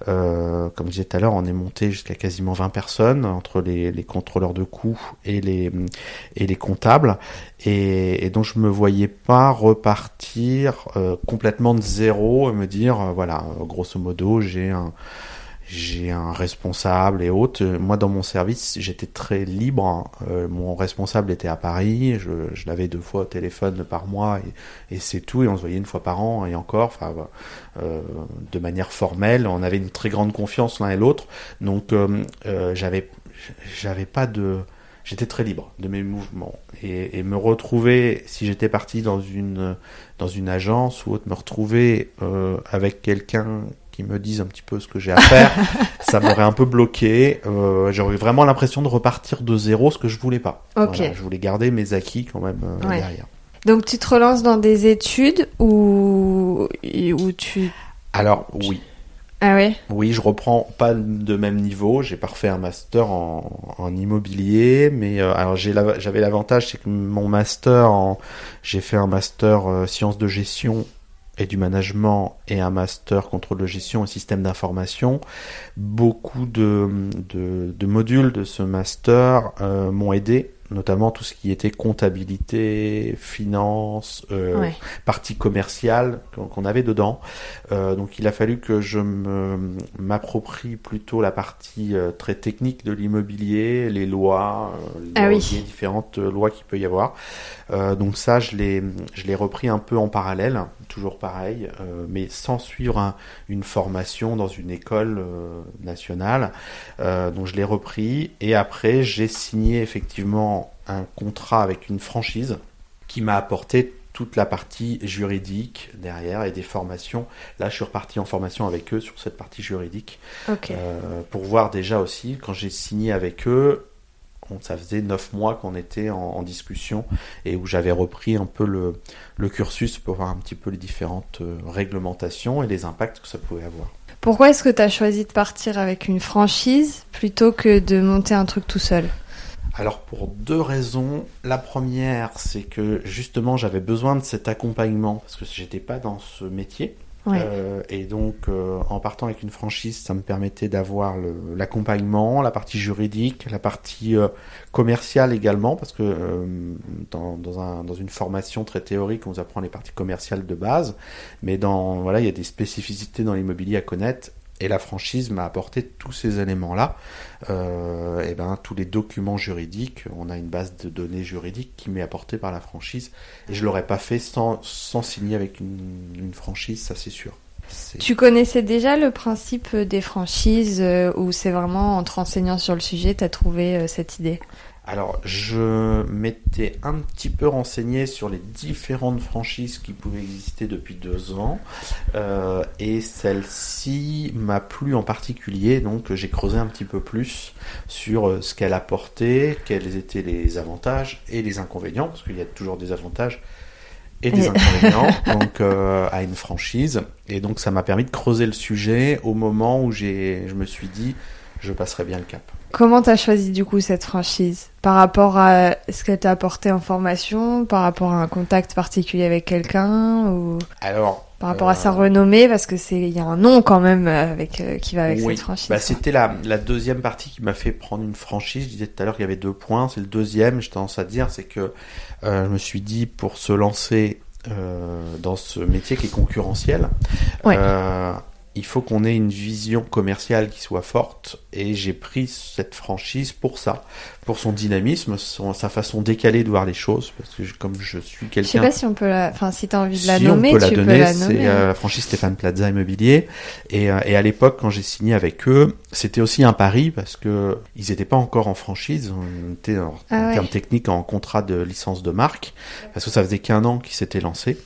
comme je disais tout à l'heure, on est monté jusqu'à quasiment 20 personnes entre les, les contrôleurs de coûts et les, et les comptables. Et, et, donc je me voyais pas repartir complètement de zéro et me dire, voilà, grosso modo, j'ai un j'ai un responsable et autres. Moi, dans mon service, j'étais très libre. Euh, mon responsable était à Paris. Je, l'avais deux fois au téléphone par mois et, c'est tout. Et on se voyait une fois par an et encore, enfin, euh, de manière formelle. On avait une très grande confiance l'un et l'autre. Donc, euh, j'avais, j'avais pas de, j'étais très libre de mes mouvements et, et me retrouver, si j'étais parti dans une dans une agence ou autre, me retrouver avec quelqu'un qui me disent un petit peu ce que j'ai à faire, ça m'aurait un peu bloqué. Euh, J'aurais vraiment l'impression de repartir de zéro, ce que je voulais pas. Ok. Voilà, je voulais garder mes acquis quand même euh, Ouais. derrière. Donc tu te relances dans des études ou ou tu Alors oui, ah ouais? Oui, je reprends pas de même niveau. J'ai pas refait un master en, en immobilier, mais euh, alors j'avais l'avantage, c'est que mon master, en, j'ai fait un master euh, sciences de gestion et du management et un master contrôle de gestion et système d'information. Beaucoup de, modules de ce master euh, m'ont aidé, notamment tout ce qui était comptabilité, finance, euh, Ouais. partie commerciale qu'on avait dedans. Euh, donc il a fallu que je m'approprie plutôt la partie euh, très technique de l'immobilier, les lois, euh, les, Ah oui. les différentes euh, lois qu'il peut y avoir. Euh, donc ça, je l'ai, je l'ai repris un peu en parallèle, toujours pareil, euh, mais sans suivre un- une formation dans une école nationale. Euh, donc je l'ai repris et après j'ai signé effectivement un contrat avec une franchise qui m'a apporté toute la partie juridique derrière et des formations. Là, je suis reparti en formation avec eux sur cette partie juridique euh, pour voir déjà aussi, quand j'ai signé avec eux, on- ça faisait neuf mois qu'on était en, en discussion et où j'avais repris un peu le, le cursus pour voir un petit peu les différentes euh, réglementations et les impacts que ça pouvait avoir. Pourquoi est-ce que tu as choisi de partir avec une franchise plutôt que de monter un truc tout seul? Alors pour deux raisons. La première, c'est que justement j'avais besoin de cet accompagnement parce que j'étais pas dans ce métier. Ouais. Euh, et donc, euh, en partant avec une franchise, ça me permettait d'avoir l'accompagnement, la partie juridique, la partie euh, commerciale également, parce que dans, dans, un, dans une formation très théorique, on vous apprend les parties commerciales de base, mais dans voilà, il y a des spécificités dans l'immobilier à connaître. Et la franchise m'a apporté tous ces éléments-là. Euh, et ben, tous les documents juridiques, on a une base de données juridiques qui m'est apportée par la franchise. Et je l'aurais pas fait sans, sans signer avec une, franchise, ça c'est sûr. Tu connaissais déjà le principe des franchises euh, ou c'est vraiment en te renseignant sur le sujet, tu as trouvé euh, cette idée? Alors, je m'étais un petit peu renseigné sur les différentes franchises qui pouvaient exister depuis deux ans, euh, et celle-ci m'a plu en particulier, donc j'ai creusé un petit peu plus sur euh, ce qu'elle apportait, quels étaient les avantages et les inconvénients, parce qu'il y a toujours des avantages et des inconvénients donc euh, à une franchise, et donc ça m'a permis de creuser le sujet au moment où j'ai, je me suis dit, je passerai bien le cap. Comment t'as choisi du coup cette franchise? Par rapport à ce qu'elle t'a apporté en formation Par rapport à un contact particulier avec quelqu'un Ou Alors, par rapport à euh, sa renommée? Parce que c'est il y a un nom quand même euh, avec euh, qui va avec Oui, cette franchise. bah, c'était la, la deuxième partie qui m'a fait prendre une franchise. Je disais tout à l'heure qu'il y avait deux points. C'est le deuxième, j'ai tendance à dire, c'est que euh, je me suis dit pour se lancer euh, dans ce métier qui est concurrentiel, Ouais. euh, il faut qu'on ait une vision commerciale qui soit forte. Et j'ai pris cette franchise pour ça, pour son dynamisme, son, sa façon décalée de voir les choses. Parce que je- comme je suis Je sais quelqu'un pas si on peut la, enfin si t'as envie de la si nommer, on peut la tu donner, peux la c'est nommer. euh, la franchise Stéphane Plaza Immobilier. Et, euh, et à l'époque, quand j'ai signé avec eux, c'était aussi un pari parce que ils n'étaient pas encore en franchise. On était en, Ah en ouais. termes techniques en contrat de licence de marque parce que ça faisait qu'un an qu'ils s'étaient lancés.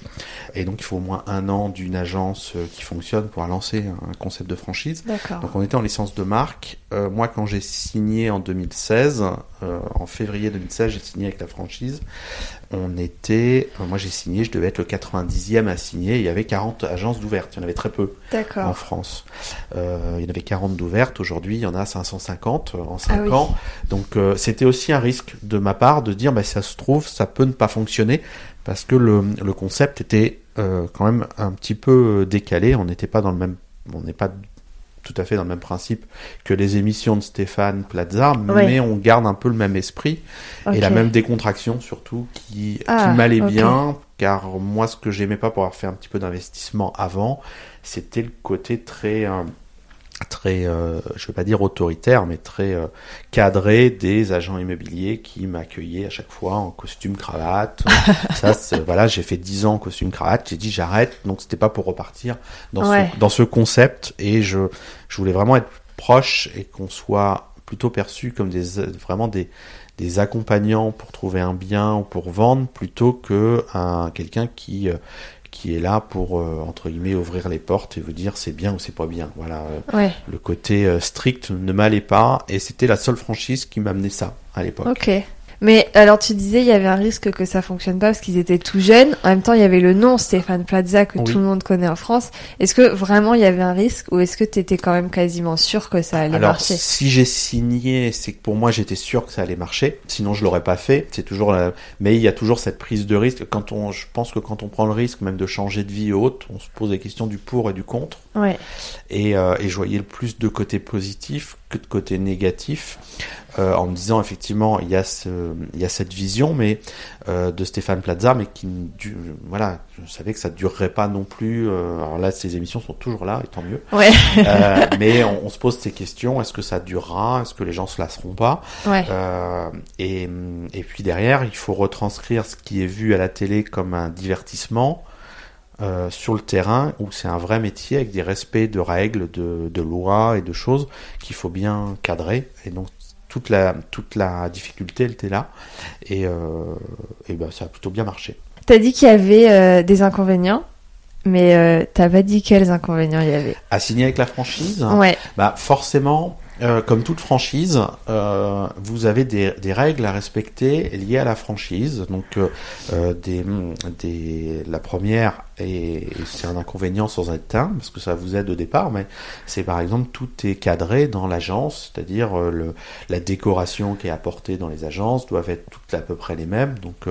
Et donc, il faut au moins un an d'une agence euh, qui fonctionne pour lancer un concept de franchise. D'accord. Donc on était en licence de marque. Euh, moi, quand j'ai signé en 2016, euh, en février 2016, j'ai signé avec la franchise. On était, euh, moi j'ai signé, je devais être le 90e à signer. Il y avait 40 agences d'ouvertes. Il y en avait très peu en France. Il y en avait 40 d'ouvertes. Aujourd'hui, il y en a 550 en 5 ah ans. Donc c'était aussi un risque de ma part de dire, bah, ça se trouve, ça peut ne pas fonctionner parce que le, le concept était quand même un petit peu décalé. On n'était pas dans le même, on n'est pas tout à fait dans le même principe que les émissions de Stéphane Plaza, mais on garde un peu le même esprit et la même décontraction surtout qui, ah, m'allait bien, car moi ce que j'aimais pas pour avoir fait un petit peu d'investissement avant, c'était le côté très euh, très, euh, je vais pas dire autoritaire, mais très euh, cadré des agents immobiliers qui m'accueillaient à chaque fois en costume cravate. ça, voilà, j'ai fait 10 ans en costume cravate, j'ai dit j'arrête, donc c'était pas pour repartir dans, ce, dans ce concept. Et je, je voulais vraiment être proche et qu'on soit plutôt perçu comme des vraiment des, des accompagnants pour trouver un bien ou pour vendre plutôt que un quelqu'un qui euh, qui est là pour euh, entre guillemets ouvrir les portes et vous dire c'est bien ou c'est pas bien. Voilà, euh, le côté euh, strict ne m'allait pas et c'était la seule franchise qui m'amenait ça à l'époque. Ok. Mais alors tu disais il y avait un risque que ça fonctionne pas parce qu'ils étaient tout jeunes. En même temps, il y avait le nom Stéphane Plaza que tout le monde connaît en France. Est-ce que vraiment il y avait un risque ou est-ce que tu étais quand même quasiment sûr que ça allait alors, marcher? Si j'ai signé, c'est que pour moi j'étais sûr que ça allait marcher. Sinon je l'aurais pas fait. C'est toujours, la... mais il y a toujours cette prise de risque. Quand on, je pense que quand on prend le risque même de changer de vie haute, on se pose des questions du pour et du contre. Ouais. Et, euh, et je voyais le plus de côté positif que de côté négatif. Euh, en me disant effectivement il y a ce, il y a cette vision mais euh, de Stéphane Plaza mais qui voilà je savais que ça durerait pas non plus euh, alors là ces émissions sont toujours là et tant mieux ouais. mais on, se pose ces questions est-ce que ça durera est-ce que les gens se lasseront pas? Ouais. et, et puis derrière il faut retranscrire ce qui est vu à la télé comme un divertissement euh, sur le terrain où c'est un vrai métier avec des respects de règles, de, de lois et de choses qu'il faut bien cadrer. Et donc toute la, toute la difficulté, elle était là. Et, euh, et ben, ça a plutôt bien marché. T'as dit qu'il y avait euh, des inconvénients, mais euh, t'as pas dit quels inconvénients il y avait. À signer avec la franchise Ouais. Bah forcément, euh, comme toute franchise, euh, vous avez des, des, règles à respecter liées à la franchise. Donc, des, des, la première, et, c'est un inconvénient sans être un, parce que ça vous aide au départ, mais c'est par exemple tout est cadré dans l'agence, c'est-à-dire le, la décoration qui est apportée dans les agences doivent être toutes à peu près les mêmes. Donc,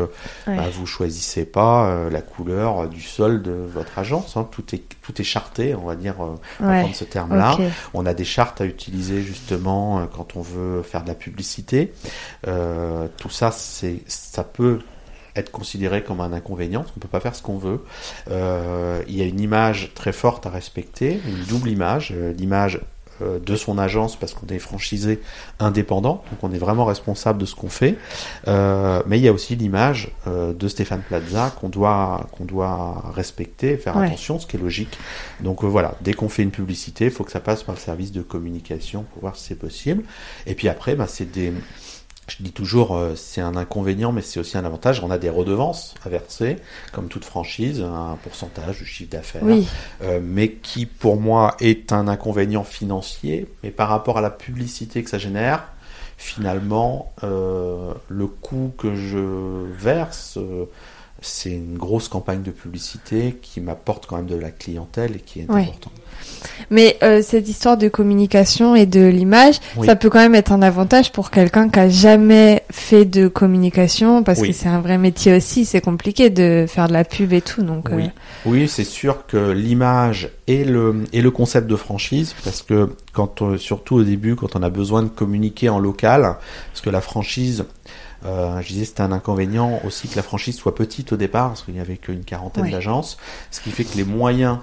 bah, vous choisissez pas la couleur du sol de votre agence. Hein. Tout est tout est charté, on va dire, on va prendre ce terme-là. On a des chartes à utiliser justement euh, quand on veut faire de la publicité. Euh, tout ça, c'est, ça peut être considéré comme un inconvénient, parce qu'on peut pas faire ce qu'on veut. Euh, il y a une image très forte à respecter, une double image, l'image euh, de son agence parce qu'on est franchisé indépendant, donc on est vraiment responsable de ce qu'on fait. Euh, mais il y a aussi l'image euh, de Stéphane Plaza qu'on doit qu'on doit respecter, faire attention, ce qui est logique. Donc voilà, dès qu'on fait une publicité, il faut que ça passe par le service de communication pour voir si c'est possible. Et puis après, bah, c'est des je dis toujours, euh, c'est un inconvénient, mais c'est aussi un avantage. On a des redevances à verser, comme toute franchise, un pourcentage du chiffre d'affaires, euh, mais qui pour moi est un inconvénient financier. Mais par rapport à la publicité que ça génère, finalement, euh, le coût que je verse, c'est une grosse campagne de publicité qui m'apporte quand même de la clientèle et qui est importante. Mais euh, cette histoire de communication et de l'image, ça peut quand même être un avantage pour quelqu'un qui a jamais fait de communication, parce que c'est un vrai métier aussi. C'est compliqué de faire de la pub et tout, donc. Oui, euh. oui c'est sûr que l'image et le et le concept de franchise, parce que quand on, surtout au début, quand on a besoin de communiquer en local, parce que la franchise. Euh, je disais c'était un inconvénient aussi que la franchise soit petite au départ parce qu'il n'y avait qu'une quarantaine d'agences, ce qui fait que les moyens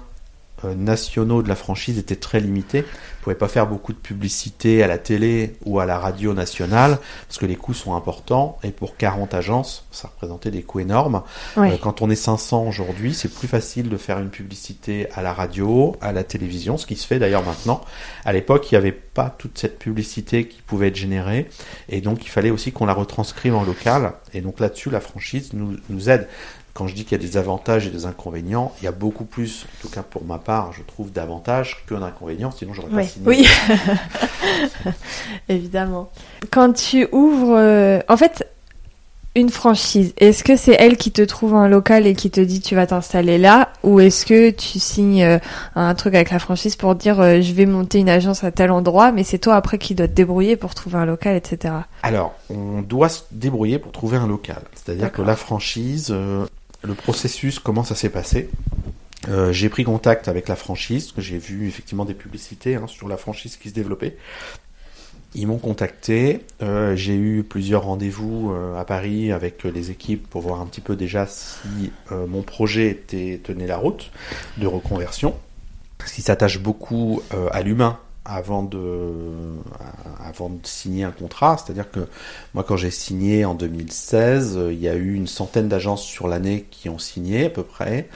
nationaux de la franchise étaient très limités. Vous pouvez pas faire beaucoup de publicité à la télé ou à la radio nationale parce que les coûts sont importants et pour 40 agences, ça représentait des coûts énormes. Euh, quand on est 500 aujourd'hui, c'est plus facile de faire une publicité à la radio, à la télévision, ce qui se fait d'ailleurs maintenant. À l'époque, il y avait pas toute cette publicité qui pouvait être générée. Et donc, il fallait aussi qu'on la retranscrive en local. Et donc là-dessus, la franchise nous, nous aide. Quand je dis qu'il y a des avantages et des inconvénients, il y a beaucoup plus, en tout cas pour ma part, je trouve d'avantages que d'inconvénients, sinon j'aurais pas signé. Oui, évidemment. Quand tu ouvres, euh, en fait, une franchise, est-ce que c'est elle qui te trouve un local et qui te dit tu vas t'installer là ou est-ce que tu signes euh, un truc avec la franchise pour dire euh, je vais monter une agence à tel endroit mais c'est toi après qui dois te débrouiller pour trouver un local etc. Alors on doit se débrouiller pour trouver un local. C'est-à-dire que la franchise, le processus, comment ça s'est passé. J'ai pris contact avec la franchise, que j'ai vu effectivement des publicités hein, sur la franchise qui se développait. Ils m'ont contacté, euh, j'ai eu plusieurs rendez-vous euh, à Paris avec les équipes pour voir un petit peu déjà si euh, mon projet était, tenait la route de reconversion, parce qu'il s'attache beaucoup à l'humain avant de, avant de signer un contrat. C'est-à-dire que moi, quand j'ai signé en 2016, il y a eu une centaine d'agences sur l'année qui ont signé à peu près.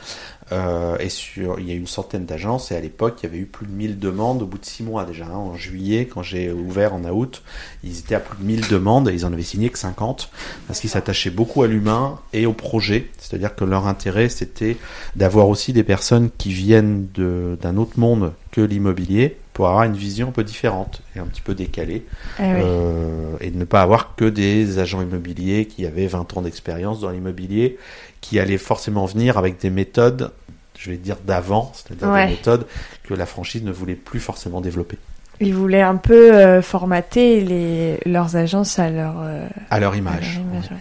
Euh, et sur, il y a eu une centaine d'agences et à l'époque il y avait eu plus de 1000 demandes au bout de 6 mois déjà. Hein. En juillet, quand j'ai ouvert en août, ils étaient à plus de 1000 demandes et ils en avaient signé que 50 parce qu'ils s'attachaient beaucoup à l'humain et au projet. C'est-à-dire que leur intérêt c'était d'avoir aussi des personnes qui viennent d'un autre monde que l'immobilier pour avoir une vision un peu différente et un petit peu décalée Ah oui. euh, et de ne pas avoir que des agents immobiliers qui avaient 20 ans d'expérience dans l'immobilier qui allaient forcément venir avec des méthodes, je vais dire d'avant, c'est-à-dire Ouais. des méthodes que la franchise ne voulait plus forcément développer. Ils voulaient un peu euh, formater les, leurs agences à leur, euh, À leur à leur image. ouais.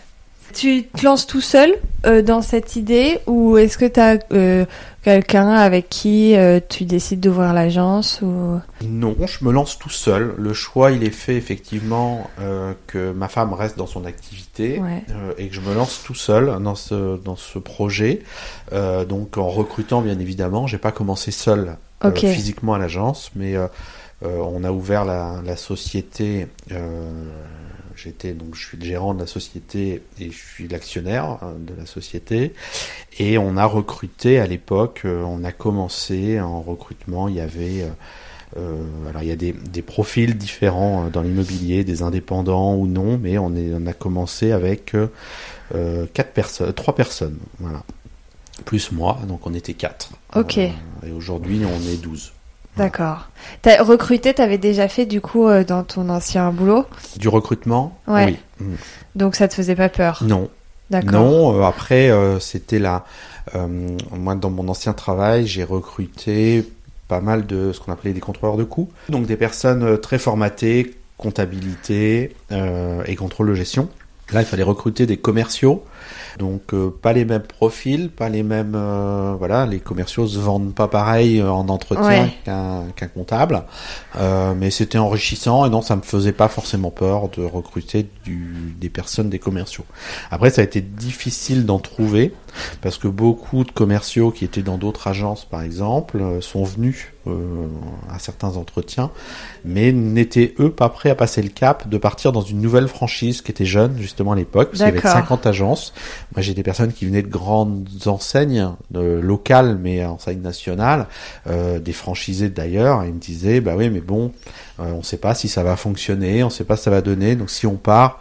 Tu te lances tout seul euh, dans cette idée ou est-ce que tu as quelqu'un avec qui euh, tu décides d'ouvrir l'agence ou... Non, je me lance tout seul. Le choix, il est fait effectivement euh, que ma femme reste dans son activité Ouais. euh, et que je me lance tout seul dans ce dans ce projet. Euh, donc en recrutant bien évidemment, j'ai pas commencé seul euh, physiquement à l'agence, mais euh, euh, on a ouvert la, la société. J'étais donc je suis le gérant de la société et je suis l'actionnaire hein, de la société et on a recruté à l'époque. euh, on a commencé en recrutement. Il y avait euh, euh, alors il y a des, des profils différents dans l'immobilier, des indépendants ou non, mais on, est, on a commencé avec euh, quatre personnes, trois personnes, voilà, plus moi, donc on était quatre. Ok. Euh, et aujourd'hui on est 12. D'accord. T'as recruté, t'avais déjà fait du coup euh, dans ton ancien boulot, Du recrutement Ouais. Oui. Mm. donc ça te faisait pas peur. Non. D'accord. Non, euh, après, euh, c'était là. moi, dans mon ancien travail, j'ai recruté pas mal de ce qu'on appelait des contrôleurs de coûts. Donc des personnes très formatées, comptabilité et contrôle de gestion. Là, il fallait recruter des commerciaux. Donc euh, pas les mêmes profils, pas les mêmes euh, voilà, les commerciaux se vendent pas pareil euh, en entretien Ouais. qu'un qu'un comptable, Euh, mais c'était enrichissant et non ça me faisait pas forcément peur de recruter du, des personnes des commerciaux. Après ça a été difficile d'en trouver parce que beaucoup de commerciaux qui étaient dans d'autres agences par exemple euh, sont venus euh, à certains entretiens, mais n'étaient eux pas prêts à passer le cap de partir dans une nouvelle franchise qui était jeune justement à l'époque, parce qu'il y avait D'accord. 50 agences. Moi j'ai des personnes qui venaient de grandes enseignes euh, locales mais enseignes nationales, euh, des franchisés d'ailleurs, et ils me disaient bah oui mais bon, euh, on sait pas si ça va fonctionner, on sait pas si ça va donner, donc si on part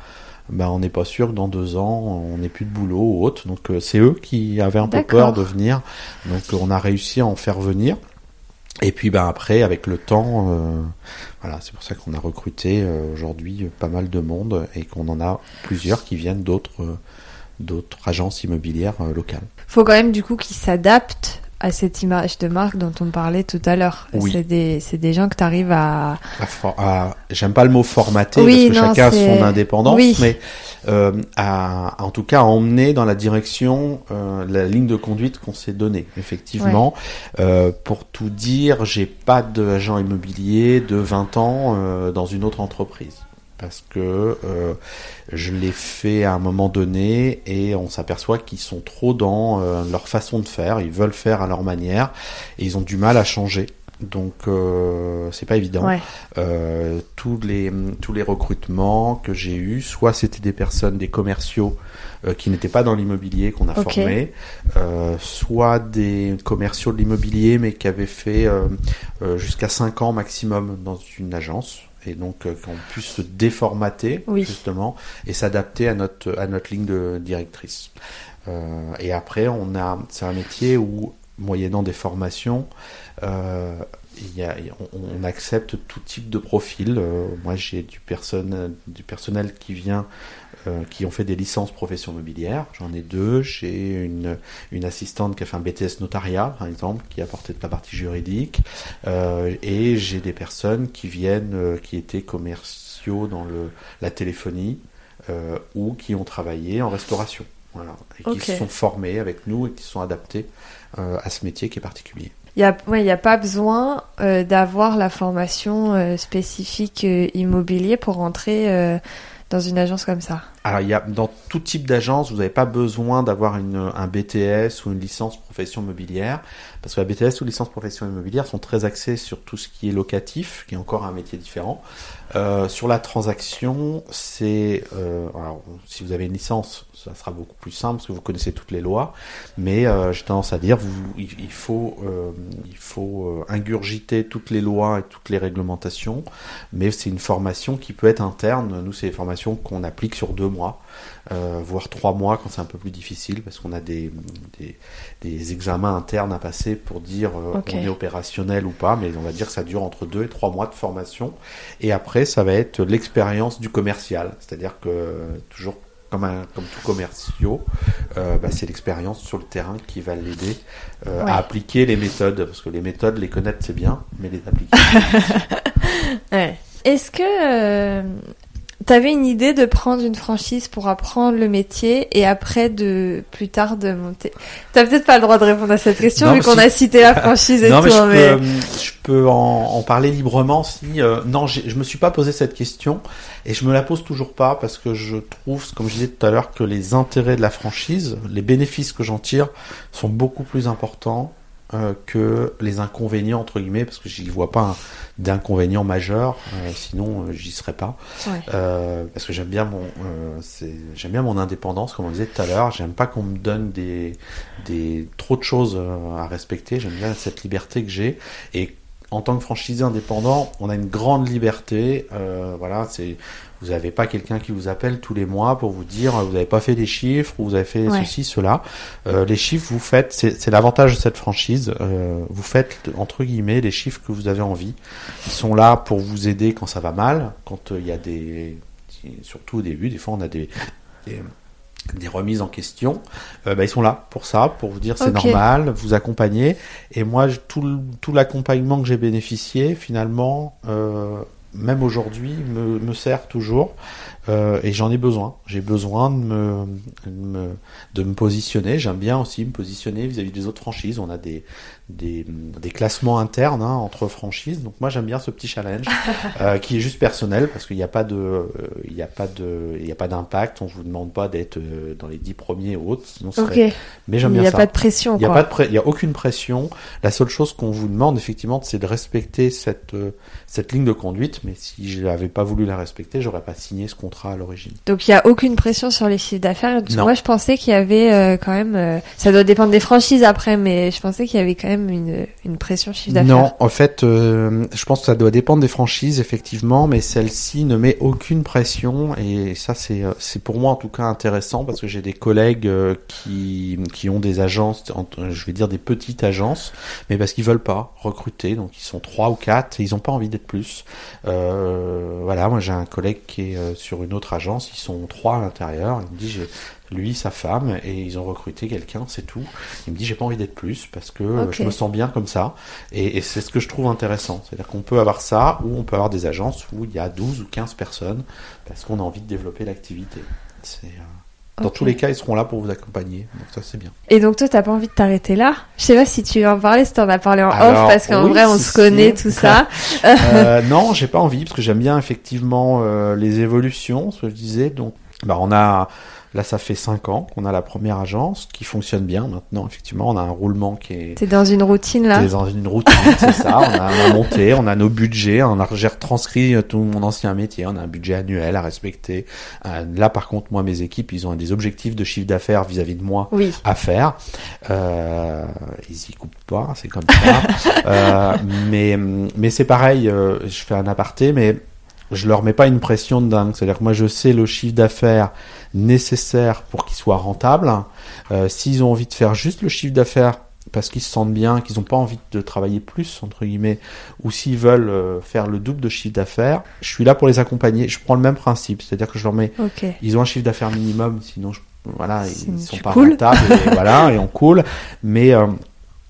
ben, on n'est pas sûr que dans deux ans on n'ait plus de boulot ou autre. Donc euh, c'est eux qui avaient un peu peur de venir. Donc on a réussi à en faire venir. Et puis ben après avec le temps, euh, voilà, c'est pour ça qu'on a recruté euh, aujourd'hui euh, pas mal de monde et qu'on en a plusieurs qui viennent d'autres euh, d'autres agences immobilières euh, locales. Faut quand même du coup qu'ils s'adaptent à cette image de marque dont on parlait tout à l'heure. Oui. C'est des, des gens que tu arrives à... À for- à- J'aime pas le mot formater Oui, parce que non, chacun a son indépendance, Oui. mais euh, à, en tout cas à emmener dans la direction euh, la ligne de conduite qu'on s'est donnée. Effectivement, Euh, pour tout dire, j'ai pas d'agent immobilier de 20 ans dans une autre entreprise. Parce que euh, je l'ai fait à un moment donné et on s'aperçoit qu'ils sont trop dans euh, leur façon de faire, ils veulent faire à leur manière et ils ont du mal à changer. Donc euh, c'est pas évident. Tous les tous les recrutements que j'ai eus, soit c'était des personnes, des commerciaux qui n'étaient pas dans l'immobilier qu'on a formés, euh, soit des commerciaux de l'immobilier mais qui avaient fait jusqu'à 5 ans maximum dans une agence et donc euh, qu'on puisse se déformater justement et s'adapter à notre à notre ligne de directrice. Euh, et après, on a c'est un métier où moyennant des formations, euh, y a, on, accepte tout type de profil. Euh, moi, j'ai du, personne, du personnel qui vient euh, qui ont fait des licences profession mobilière. J'en ai deux. J'ai une, une assistante qui a fait un BTS notariat, par exemple, qui a porté de la partie juridique. Euh, et j'ai des personnes qui viennent, qui étaient commerciaux dans le, la téléphonie ou qui ont travaillé en restauration. Voilà, et qui se sont formés avec nous et qui sont adaptés à ce métier qui est particulier. Il n'y a, ouais, a pas besoin euh, d'avoir la formation euh, spécifique euh, immobilier pour rentrer dans une agence comme ça Alors, y a, dans tout type d'agence, vous n'avez pas besoin d'avoir un BTS ou une licence profession mobilière, parce que la BTS ou licence profession immobilière sont très axées sur tout ce qui est locatif, qui est encore un métier différent. Sur la transaction, c'est si vous avez une licence, ça sera beaucoup plus simple parce que vous connaissez toutes les lois. Mais euh, j'ai tendance à dire, vous, il, faut euh, il faut euh, ingurgiter toutes les lois et toutes les réglementations. Mais c'est une formation qui peut être interne. Nous, c'est des formations qu'on applique sur deux mois euh, voire trois mois quand c'est un peu plus difficile parce qu'on a des, des, des, examens internes à passer pour dire euh, on est opérationnel ou pas, mais on va dire que ça dure entre deux et trois mois de formation. Et après, ça va être l'expérience du commercial, c'est-à-dire que toujours comme, un, comme tout commerciaux, euh, bah, c'est l'expérience sur le terrain qui va l'aider euh, à appliquer les méthodes, parce que les méthodes, les connaître c'est bien, mais les appliquer. ouais. Est-ce que euh, T'avais une idée de prendre une franchise pour apprendre le métier et après de plus tard de monter? T'as peut-être pas le droit de répondre à cette question vu qu'on a cité la franchise et non, tout. Mais je, peux, euh, je peux en, parler librement si. Euh, non, je me suis pas posé cette question et je me la pose toujours pas parce que je trouve, comme je disais tout à l'heure, que les intérêts de la franchise, les bénéfices que j'en tire, sont beaucoup plus importants euh, que les inconvénients entre guillemets parce que j'y vois pas d'inconvénients majeurs euh, sinon euh, j'y serais pas. Parce que j'aime bien mon j'aime bien mon indépendance comme on disait tout à l'heure. J'aime pas qu'on me donne des des trop de choses à respecter. J'aime bien cette liberté que j'ai. Et en tant que franchisé indépendant, on a une grande liberté. Euh, voilà, c'est vous n'avez pas quelqu'un qui vous appelle tous les mois pour vous dire vous n'avez pas fait des chiffres ou vous avez fait ceci, cela. Euh, les chiffres, vous faites, c'est l'avantage de cette franchise. Euh, vous faites entre guillemets les chiffres que vous avez envie. Ils sont là pour vous aider quand ça va mal, quand il y a des, surtout au début, des fois on a des, des des remises en question, euh, bah, ils sont là pour ça, pour vous dire c'est normal, vous accompagner. Et moi, tout, tout l'accompagnement que j'ai bénéficié, finalement, euh, même aujourd'hui, me, me, sert toujours. Euh, et j'en ai besoin. J'ai besoin de me, de me, de me positionner. J'aime bien aussi me positionner vis-à-vis des autres franchises. On a des, des, des classements internes hein, entre franchises. Donc moi j'aime bien ce petit challenge euh, qui est juste personnel parce qu'il n'y a pas de, euh, il n'y a pas de, il a pas d'impact. On vous demande pas d'être euh, dans les dix premiers ou autres. Sinon serait... Mais j'aime bien ça. Il n'y a pas de pression. Il n'y a pas de, il y a aucune pression. La seule chose qu'on vous demande effectivement, c'est de respecter cette, euh, cette ligne de conduite. Mais si je n'avais pas voulu la respecter, j'aurais pas signé ce contrat à l'origine. Donc il n'y a aucune pression sur les chiffres d'affaires. Moi je pensais qu'il y avait quand même, ça doit dépendre des franchises après, mais je pensais qu'il y avait quand même une, une pression chiffre d'affaires Non, en fait, euh, je pense que ça doit dépendre des franchises, effectivement, mais celle-ci ne met aucune pression et ça, c'est euh, c'est pour moi en tout cas intéressant parce que j'ai des collègues euh, qui, qui ont des agences, je vais dire des petites agences, mais parce qu'ils veulent pas recruter, donc ils sont trois ou quatre et ils ont pas envie d'être plus. Euh, voilà, moi j'ai un collègue qui est sur une autre agence, ils sont trois à l'intérieur, il me dit lui, sa femme, et ils ont recruté quelqu'un, c'est tout. Il me dit j'ai pas envie d'être plus parce que je me sens bien comme ça. Et, c'est ce que je trouve intéressant. C'est-à-dire qu'on peut avoir ça ou on peut avoir des agences où il y a 12 ou 15 personnes parce qu'on a envie de développer l'activité. C'est, euh, Dans tous les cas, ils seront là pour vous accompagner. Donc ça, c'est bien. Et donc toi, t'as pas envie de t'arrêter là? Je sais pas si tu veux en parler, si t'en as parlé en Alors, off, parce qu'en oui, vrai, on si, se connaît, si. tout ça. Euh, non, j'ai pas envie parce que j'aime bien effectivement euh, les évolutions, ce que je disais. Donc, bah, on a là, ça fait cinq ans qu'on a la première agence qui fonctionne bien. Maintenant, effectivement, on a un roulement qui est T'es dans une routine là est dans une routine, c'est ça. On a, on a monté, on a nos budgets, on a j'ai retranscrit tout mon ancien métier. On a un budget annuel à respecter. Euh, là, par contre, moi, mes équipes, ils ont des objectifs de chiffre d'affaires vis-à-vis de moi Oui. à faire. Euh, ils y coupent pas, c'est comme ça. Euh, mais mais c'est pareil. je fais un aparté, mais je leur mets pas une pression de dingue. C'est-à-dire que moi, je sais le chiffre d'affaires nécessaire pour qu'ils soient rentables. Euh, S'ils ont envie de faire juste le chiffre d'affaires parce qu'ils se sentent bien, qu'ils n'ont pas envie de travailler plus, entre guillemets, ou s'ils veulent euh, faire le double de chiffre d'affaires, je suis là pour les accompagner. Je prends le même principe, c'est-à-dire que je leur mets Ok. ils ont un chiffre d'affaires minimum, sinon je, voilà, ils sont tu pas rentables et voilà, et on coule. Mais euh,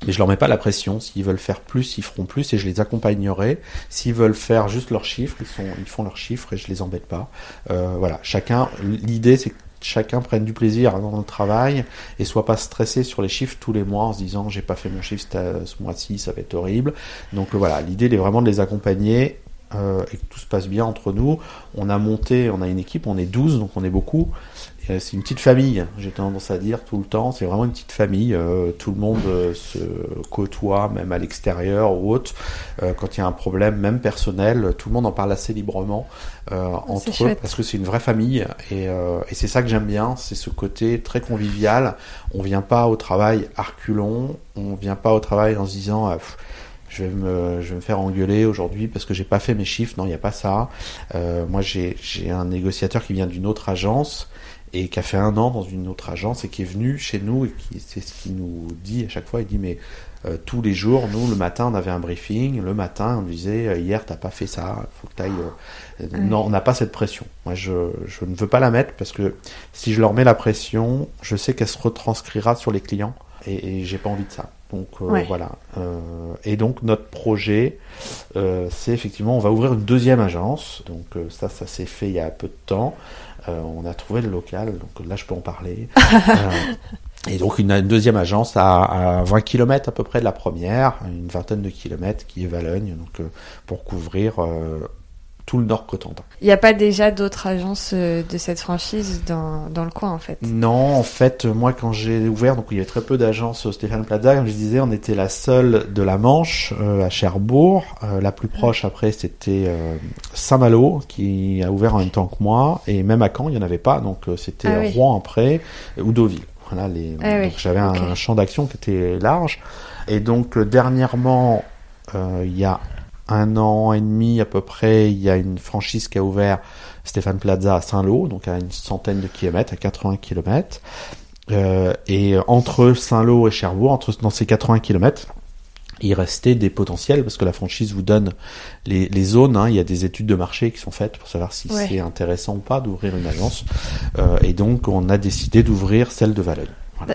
mais je leur mets pas la pression. S'ils veulent faire plus, ils feront plus et je les accompagnerai. S'ils veulent faire juste leurs chiffres, ils sont, ils font leurs chiffres et je les embête pas. Euh, voilà, chacun. L'idée c'est que chacun prenne du plaisir dans le travail et soit pas stressé sur les chiffres tous les mois en se disant j'ai pas fait mon chiffre cette- ce mois-ci, ça va être horrible. Donc euh, voilà, l'idée est vraiment de les accompagner euh, et que tout se passe bien entre nous. On a monté, on a une équipe, on est 12, donc on est beaucoup. Euh, C'est une petite famille, j'ai tendance à dire tout le temps. C'est vraiment une petite famille. euh, tout le monde euh, se côtoie, même à l'extérieur ou autre. Euh, quand il y a un problème, même personnel, tout le monde en parle assez librement euh, entre eux chouette. parce que c'est une vraie famille. Et, euh, et c'est ça que j'aime bien, c'est ce côté très convivial. On vient pas au travail à reculons, on vient pas au travail en se disant. ah, pff, je vais, me, je vais me faire engueuler aujourd'hui parce que j'ai pas fait mes chiffres. Non, il n'y a pas ça. Euh, moi, j'ai j'ai un négociateur qui vient d'une autre agence et qui a fait un an dans une autre agence et qui est venu chez nous et qui c'est ce qu'il nous dit à chaque fois. Il dit mais euh, tous les jours, nous le matin, on avait un briefing. Le matin, on disait euh, hier t'as pas fait ça, faut que t'ailles. euh, Ouais. Non, on n'a pas cette pression. Moi, je, je ne veux pas la mettre parce que si je leur mets la pression, je sais qu'elle se retranscrira sur les clients et, et j'ai pas envie de ça. Donc euh, Ouais. voilà. Euh, et donc notre projet, euh, c'est effectivement, on va ouvrir une deuxième agence. Donc euh, ça, ça s'est fait il y a peu de temps. Euh, on a trouvé le local, donc là je peux en parler. Euh, et donc une, une deuxième agence à, à 20 km à peu près de la première, une vingtaine de kilomètres qui est Valogne, donc euh, pour couvrir euh, tout le Nord Cotentin. Il n'y a pas déjà d'autres agences euh, de cette franchise dans, dans le coin en fait? Non, en fait, moi, quand j'ai ouvert, donc il y avait très peu d'agences Stéphane Plaza, comme je disais, on était la seule de la Manche euh, à Cherbourg. Euh, la plus proche après, c'était euh, Saint-Malo, qui a ouvert en même temps que moi, et même à Caen, il n'y en avait pas, donc c'était Ah oui. Rouen après, ou Deauville. Voilà, les, Ah oui, j'avais un, champ d'action qui était large. Et donc, dernièrement, il y a un an et demi à peu près, il y a une franchise qui a ouvert Stéphane Plaza à Saint-Lô, donc à une centaine de kilomètres, à 80 kilomètres. Euh, et entre Saint-Lô et Cherbourg, entre dans ces 80 kilomètres, il restait des potentiels parce que la franchise vous donne les, les zones. hein. il y a des études de marché qui sont faites pour savoir si Ouais. c'est intéressant ou pas d'ouvrir une agence. Euh, et donc, on a décidé d'ouvrir celle de Valogne.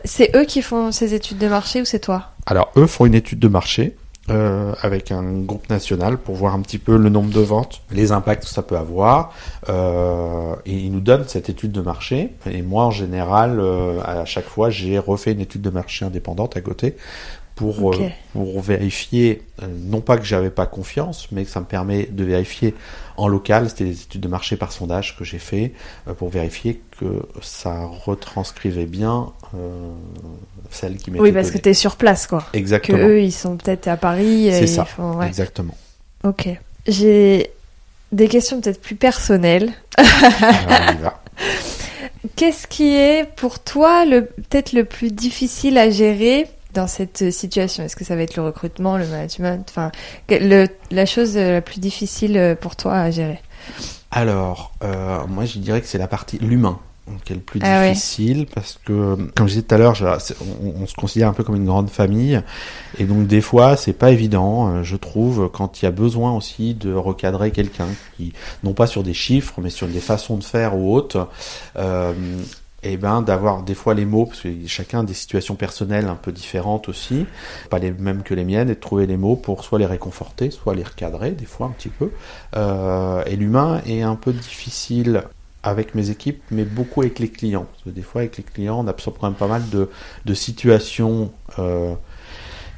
C'est eux qui font ces études de marché ou c'est toi? Alors, eux font une étude de marché euh, avec un groupe national pour voir un petit peu le nombre de ventes, les impacts que ça peut avoir. Euh, et ils nous donnent cette étude de marché. Et moi, en général, euh, à chaque fois, j'ai refait une étude de marché indépendante à côté pour, euh, pour vérifier, euh, non pas que j'avais pas confiance, mais que ça me permet de vérifier en local, c'était des études de marché par sondage que j'ai fait, euh, pour vérifier que ça retranscrivait bien euh, celle qui m'était Oui, parce que tu es sur place quoi. Que Exactement. eux ils sont peut-être à Paris. C'est ça. font- ouais. Exactement. Ok. J'ai des questions peut-être plus personnelles. Va. Qu'est-ce qui est pour toi le peut-être le plus difficile à gérer dans cette situation? Est-ce que ça va être le recrutement, le management? Enfin, le- la chose la plus difficile euh, pour toi à gérer? Alors, euh, moi, je dirais que c'est la partie l'humain qui est le plus Ah ouais. difficile parce que, comme je disais tout à l'heure, on se considère un peu comme une grande famille et donc des fois, c'est pas évident, euh, je trouve, quand il y a besoin aussi de recadrer quelqu'un qui, non pas sur des chiffres, mais sur des façons de faire ou autres. Euh, et ben d'avoir des fois les mots parce que chacun a des situations personnelles un peu différentes aussi pas les mêmes que les miennes et de trouver les mots pour soit les réconforter soit les recadrer des fois un petit peu Euh, et l'humain est un peu difficile avec mes équipes, mais beaucoup avec les clients. Parce que des fois, avec les clients, on absorbe quand même pas mal de, de situations. Euh,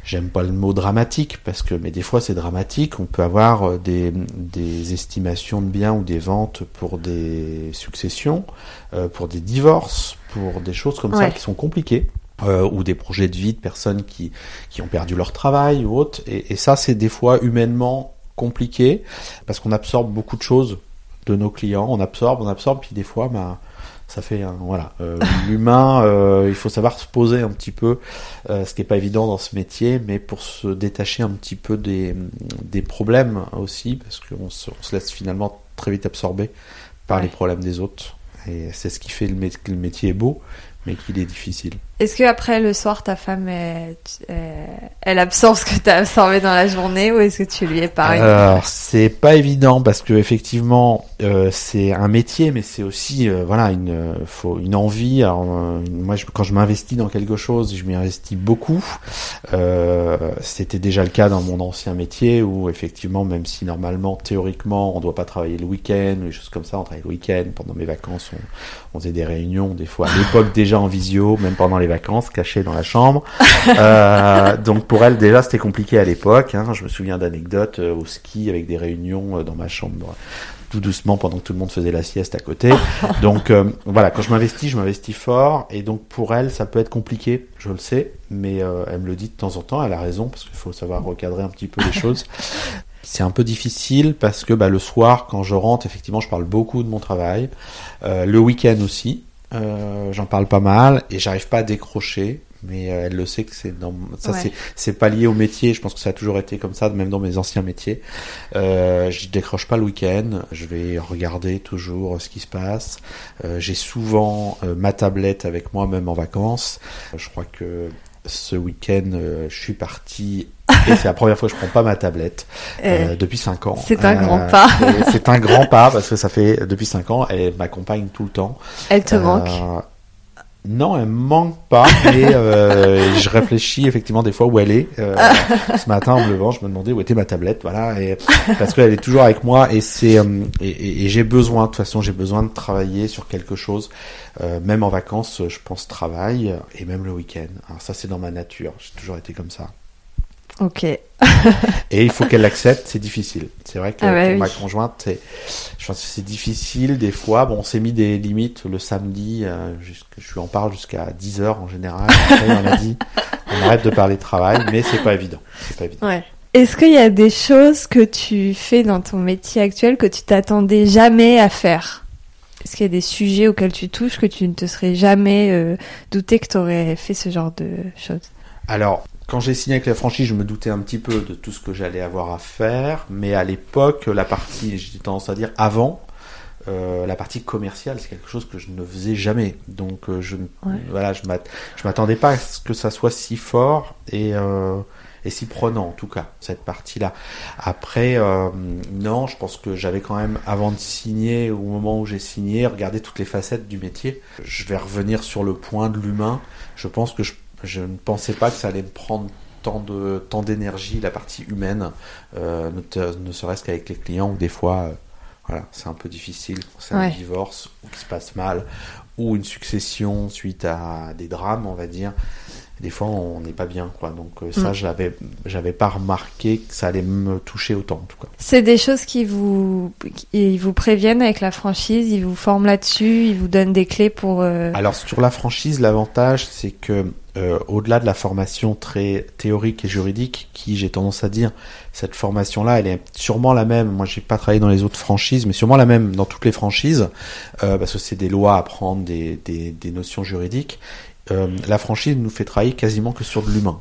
J'aime pas le mot dramatique parce que, mais des fois c'est dramatique. On peut avoir euh, des, des, estimations de biens ou des ventes pour des successions, euh, pour des divorces, pour des choses comme ça qui sont compliquées. Euh, ou des projets de vie de personnes qui, qui ont perdu leur travail ou autre. Et, et ça, c'est des fois humainement compliqué parce qu'on absorbe beaucoup de choses de nos clients. On absorbe, on absorbe, puis des fois, bah, ça fait un, voilà euh, l'humain euh, il faut savoir se poser un petit peu euh, ce qui est pas évident dans ce métier mais pour se détacher un petit peu des, des problèmes aussi parce qu'on se, on se laisse finalement très vite absorber par les problèmes des autres. Et c'est ce qui fait le, métier, le métier est beau mais qu'il est difficile est-ce que après le soir, ta femme, elle, absorbe ce que tu as absorbé dans la journée ou est-ce que tu lui es pareil Alors, c'est pas évident parce que effectivement, euh, c'est un métier, mais c'est aussi euh, voilà une faut une envie. Alors, euh, moi, quand je m'investis dans quelque chose, je m'y investis beaucoup. C'était déjà le cas dans mon ancien métier où effectivement, même si normalement, théoriquement, on doit pas travailler le week-end ou des choses comme ça, on travaille le week-end. Pendant mes vacances, on, on faisait des réunions, des fois à l'époque déjà en visio, même pendant les vacances, cachée dans la chambre. euh, donc pour elle déjà c'était compliqué à l'époque. Hein. Je me souviens d'anecdotes euh, au ski avec des réunions euh, dans ma chambre tout doucement pendant que tout le monde faisait la sieste à côté. Donc euh, voilà, quand je m'investis, je m'investis fort et donc pour elle ça peut être compliqué, je le sais, mais euh, elle me le dit de temps en temps, elle a raison parce qu'il faut savoir recadrer un petit peu les choses. C'est un peu difficile parce que bah, le soir, quand je rentre, effectivement, je parle beaucoup de mon travail. Euh, le week-end aussi, euh, j'en parle pas mal et j'arrive pas à décrocher. Mais euh, elle le sait que c'est dans ça Ouais. c'est pas lié au métier. Je pense que ça a toujours été comme ça, même dans mes anciens métiers. Euh, je décroche pas le week-end. Je vais regarder toujours ce qui se passe. Euh, J'ai souvent ma tablette avec moi, même en vacances. Je crois que ce week-end, je suis parti et c'est la première fois que je prends pas ma tablette euh, depuis 5 ans. C'est un Euh, grand pas. C'est un grand pas parce que ça fait depuis 5 ans, elle m'accompagne tout le temps. Elle te Euh, manque Non, elle me manque pas, mais euh, je réfléchis effectivement des fois où elle est. Euh, ce matin, en me levant, je me demandais où était ma tablette, voilà, et, parce qu'elle est toujours avec moi et c'est euh, et, et- et j'ai besoin de toute façon, j'ai besoin de travailler sur quelque chose, Euh, même en vacances, je pense travail et même le week-end. Alors ça, c'est dans ma nature, j'ai toujours été comme ça. Ok. Et il faut qu'elle l'accepte, c'est difficile. C'est vrai que Ah pour oui. ma conjointe, c'est, je pense que c'est difficile des fois. Bon, on s'est mis des limites le samedi, euh, je lui en parle jusqu'à 10 heures en général. Après, on a dit, on arrête de parler de travail, mais c'est pas évident. C'est pas évident. Ouais. Est-ce qu'il y a des choses que tu fais dans ton métier actuel que tu t'attendais jamais à faire? Est-ce qu'il y a des sujets auxquels tu touches que tu ne te serais jamais euh, douté que tu aurais fait ce genre de choses? Alors, quand j'ai signé avec la franchise, je me doutais un petit peu de tout ce que j'allais avoir à faire, mais à l'époque, la partie, j'ai tendance à dire avant, euh, la partie commerciale, c'est quelque chose que je ne faisais jamais. Donc, euh, je, ne- Ouais. voilà, je m'attendais pas à ce que ça soit si fort et, euh, et si prenant, en tout cas, cette partie-là. Après, euh, non, je pense que j'avais quand même, avant de signer, au moment où j'ai signé, regardé toutes les facettes du métier. Je vais revenir sur le point de l'humain. Je pense que je, je ne pensais pas que ça allait me prendre tant de tant d'énergie la partie humaine euh, ne, serait-ce qu'avec les clients où des fois euh, voilà c'est un peu difficile quand c'est un divorce ou qui se passe mal ou une succession suite à des drames on va dire des fois on n'est pas bien quoi donc euh, ça Mm. j'avais j'avais pas remarqué que ça allait me toucher autant en tout cas C'est des choses qui vous, ils vous préviennent avec la franchise, ils vous forment là-dessus, ils vous donnent des clés pour. euh, Alors sur la franchise, l'avantage c'est que euh, au-delà de la formation très théorique et juridique, qui j'ai tendance à dire, cette formation-là, elle est sûrement la même. Moi, j'ai pas travaillé dans les autres franchises, mais sûrement la même dans toutes les franchises, euh, parce que c'est des lois à apprendre, des, des, des notions juridiques. Euh, la franchise nous fait travailler quasiment que sur de l'humain.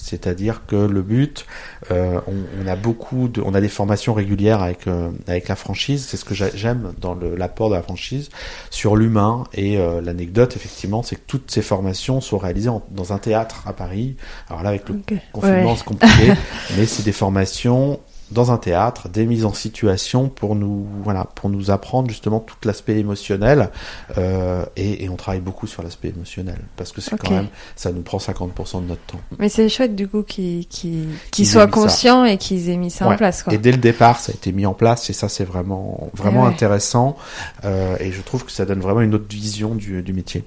C'est-à-dire que le but, euh, on, on a beaucoup de, on a des formations régulières avec euh, avec la franchise. C'est ce que j'a- j'aime dans l'apport de la franchise sur l'humain. Et euh, l'anecdote, effectivement, c'est que toutes ces formations sont réalisées en- dans un théâtre à Paris. Alors là, avec le confinement, Ouais. c'est compliqué, mais c'est des formations dans un théâtre, des mises en situation pour nous, voilà, pour nous apprendre justement tout l'aspect émotionnel. Euh, et, et, on travaille beaucoup sur l'aspect émotionnel parce que c'est quand même, ça nous prend 50% de notre temps. Mais c'est chouette du coup qu'ils soient conscients et qu'ils aient mis ça en place. Quoi. Et dès le départ, ça a été mis en place et ça, c'est vraiment, vraiment ouais. intéressant. Euh, et je trouve que ça donne vraiment une autre vision du, du métier.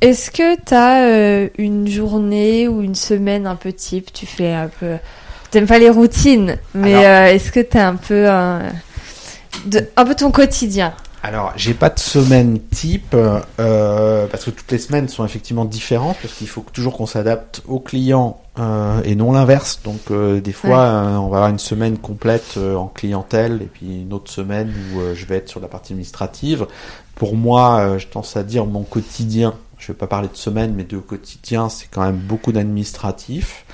Est-ce que tu as une journée ou une semaine un peu type Tu fais un peu. T'aimes pas les routines, mais Alors- euh, est-ce que tu un peu. un- de- un peu ton quotidien Alors, j'ai pas de semaine type euh, parce que toutes les semaines sont effectivement différentes parce qu'il faut toujours qu'on s'adapte au client euh, et non l'inverse. Donc, euh, des fois, euh, on va avoir une semaine complète euh, en clientèle et puis une autre semaine où euh, je vais être sur la partie administrative. Pour moi, euh, je tendance à dire mon quotidien. Je vais pas parler de semaine, mais de quotidien, c'est quand même beaucoup d'administratif.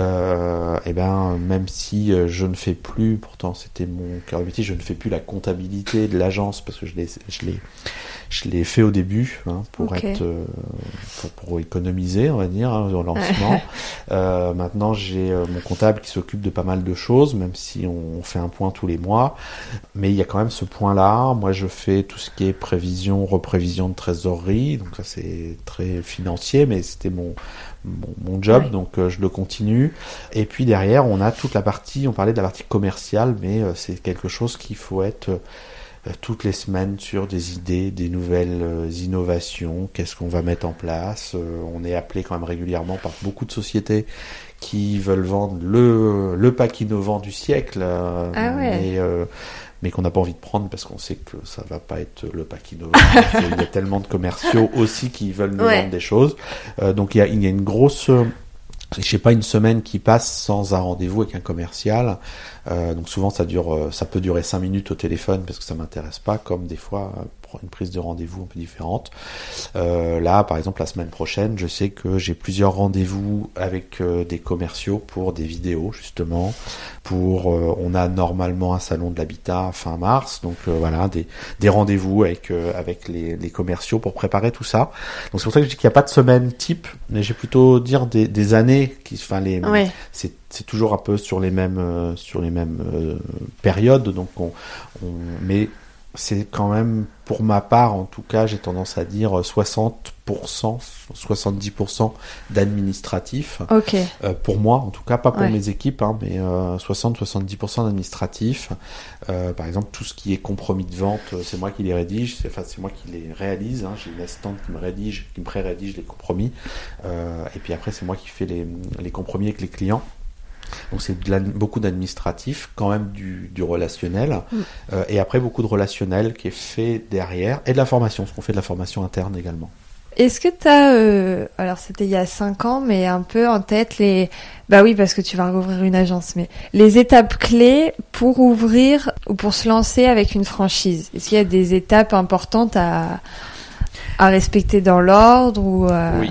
Euh, et ben, même si euh, je ne fais plus, pourtant c'était mon cœur de métier, je ne fais plus la comptabilité de l'agence parce que je l'ai, je l'ai, je l'ai fait au début hein, pour être, euh, pour, pour économiser, on va dire, hein, au lancement. Euh, maintenant, j'ai euh, mon comptable qui s'occupe de pas mal de choses, même si on, on fait un point tous les mois. Mais il y a quand même ce point-là. Moi, je fais tout ce qui est prévision, reprévision de trésorerie. Donc ça, c'est très financier, mais c'était mon mon, mon job, Ouais. donc euh, je le continue. Et puis derrière, on a toute la partie, on parlait de la partie commerciale, mais euh, c'est quelque chose qu'il faut être euh, toutes les semaines sur des idées, des nouvelles innovations, qu'est-ce qu'on va mettre en place. On est appelé quand même régulièrement par beaucoup de sociétés qui veulent vendre le, le pack innovant du siècle, Ah ouais. mais, mais qu'on n'a pas envie de prendre parce qu'on sait que ça va pas être le pack innovant. Il y a tellement de commerciaux aussi qui veulent nous Ouais. vendre des choses. Euh, donc il y a, il y a une grosse je sais pas une semaine qui passe sans un rendez-vous avec un commercial. Euh, donc souvent ça dure, euh, ça peut durer cinq minutes au téléphone parce que ça m'intéresse pas, comme des fois euh, pour une prise de rendez-vous un peu différente. Euh, là, par exemple, la semaine prochaine, je sais que j'ai plusieurs rendez-vous avec euh, des commerciaux pour des vidéos justement. Pour, euh, on a normalement un salon de l'habitat fin mars, donc euh, voilà des, des rendez-vous avec euh, avec les, les commerciaux pour préparer tout ça. Donc c'est pour ça que je dis qu'il n'y a pas de semaine type, mais j'ai plutôt dire des, des années qui, enfin les, c'est c'est toujours un peu sur les mêmes euh, sur les mêmes euh, périodes donc on, on mais c'est quand même pour ma part en tout cas j'ai tendance à dire 60% 70% d'administratif Ok. euh, pour moi en tout cas pas pour Ouais. mes équipes hein, mais 60-70% d'administratif Euh, par exemple tout ce qui est compromis de vente euh, c'est moi qui les rédige c'est enfin, c'est moi qui les réalise hein. j'ai une assistante qui me rédige qui me pré-rédige les compromis Euh, et puis après c'est moi qui fais les, les compromis avec les clients donc c'est beaucoup d'administratif, quand même du, du relationnel, Mm. Euh, et après beaucoup de relationnel qui est fait derrière, et de la formation, parce qu'on fait de la formation interne également. Est-ce que tu as, alors c'était il y a 5 ans, mais un peu en tête les, bah oui parce que tu vas rouvrir une agence, mais les étapes clés pour ouvrir ou pour se lancer avec une franchise? Est-ce qu'il y a des étapes importantes à, à respecter dans l'ordre ou euh, Oui.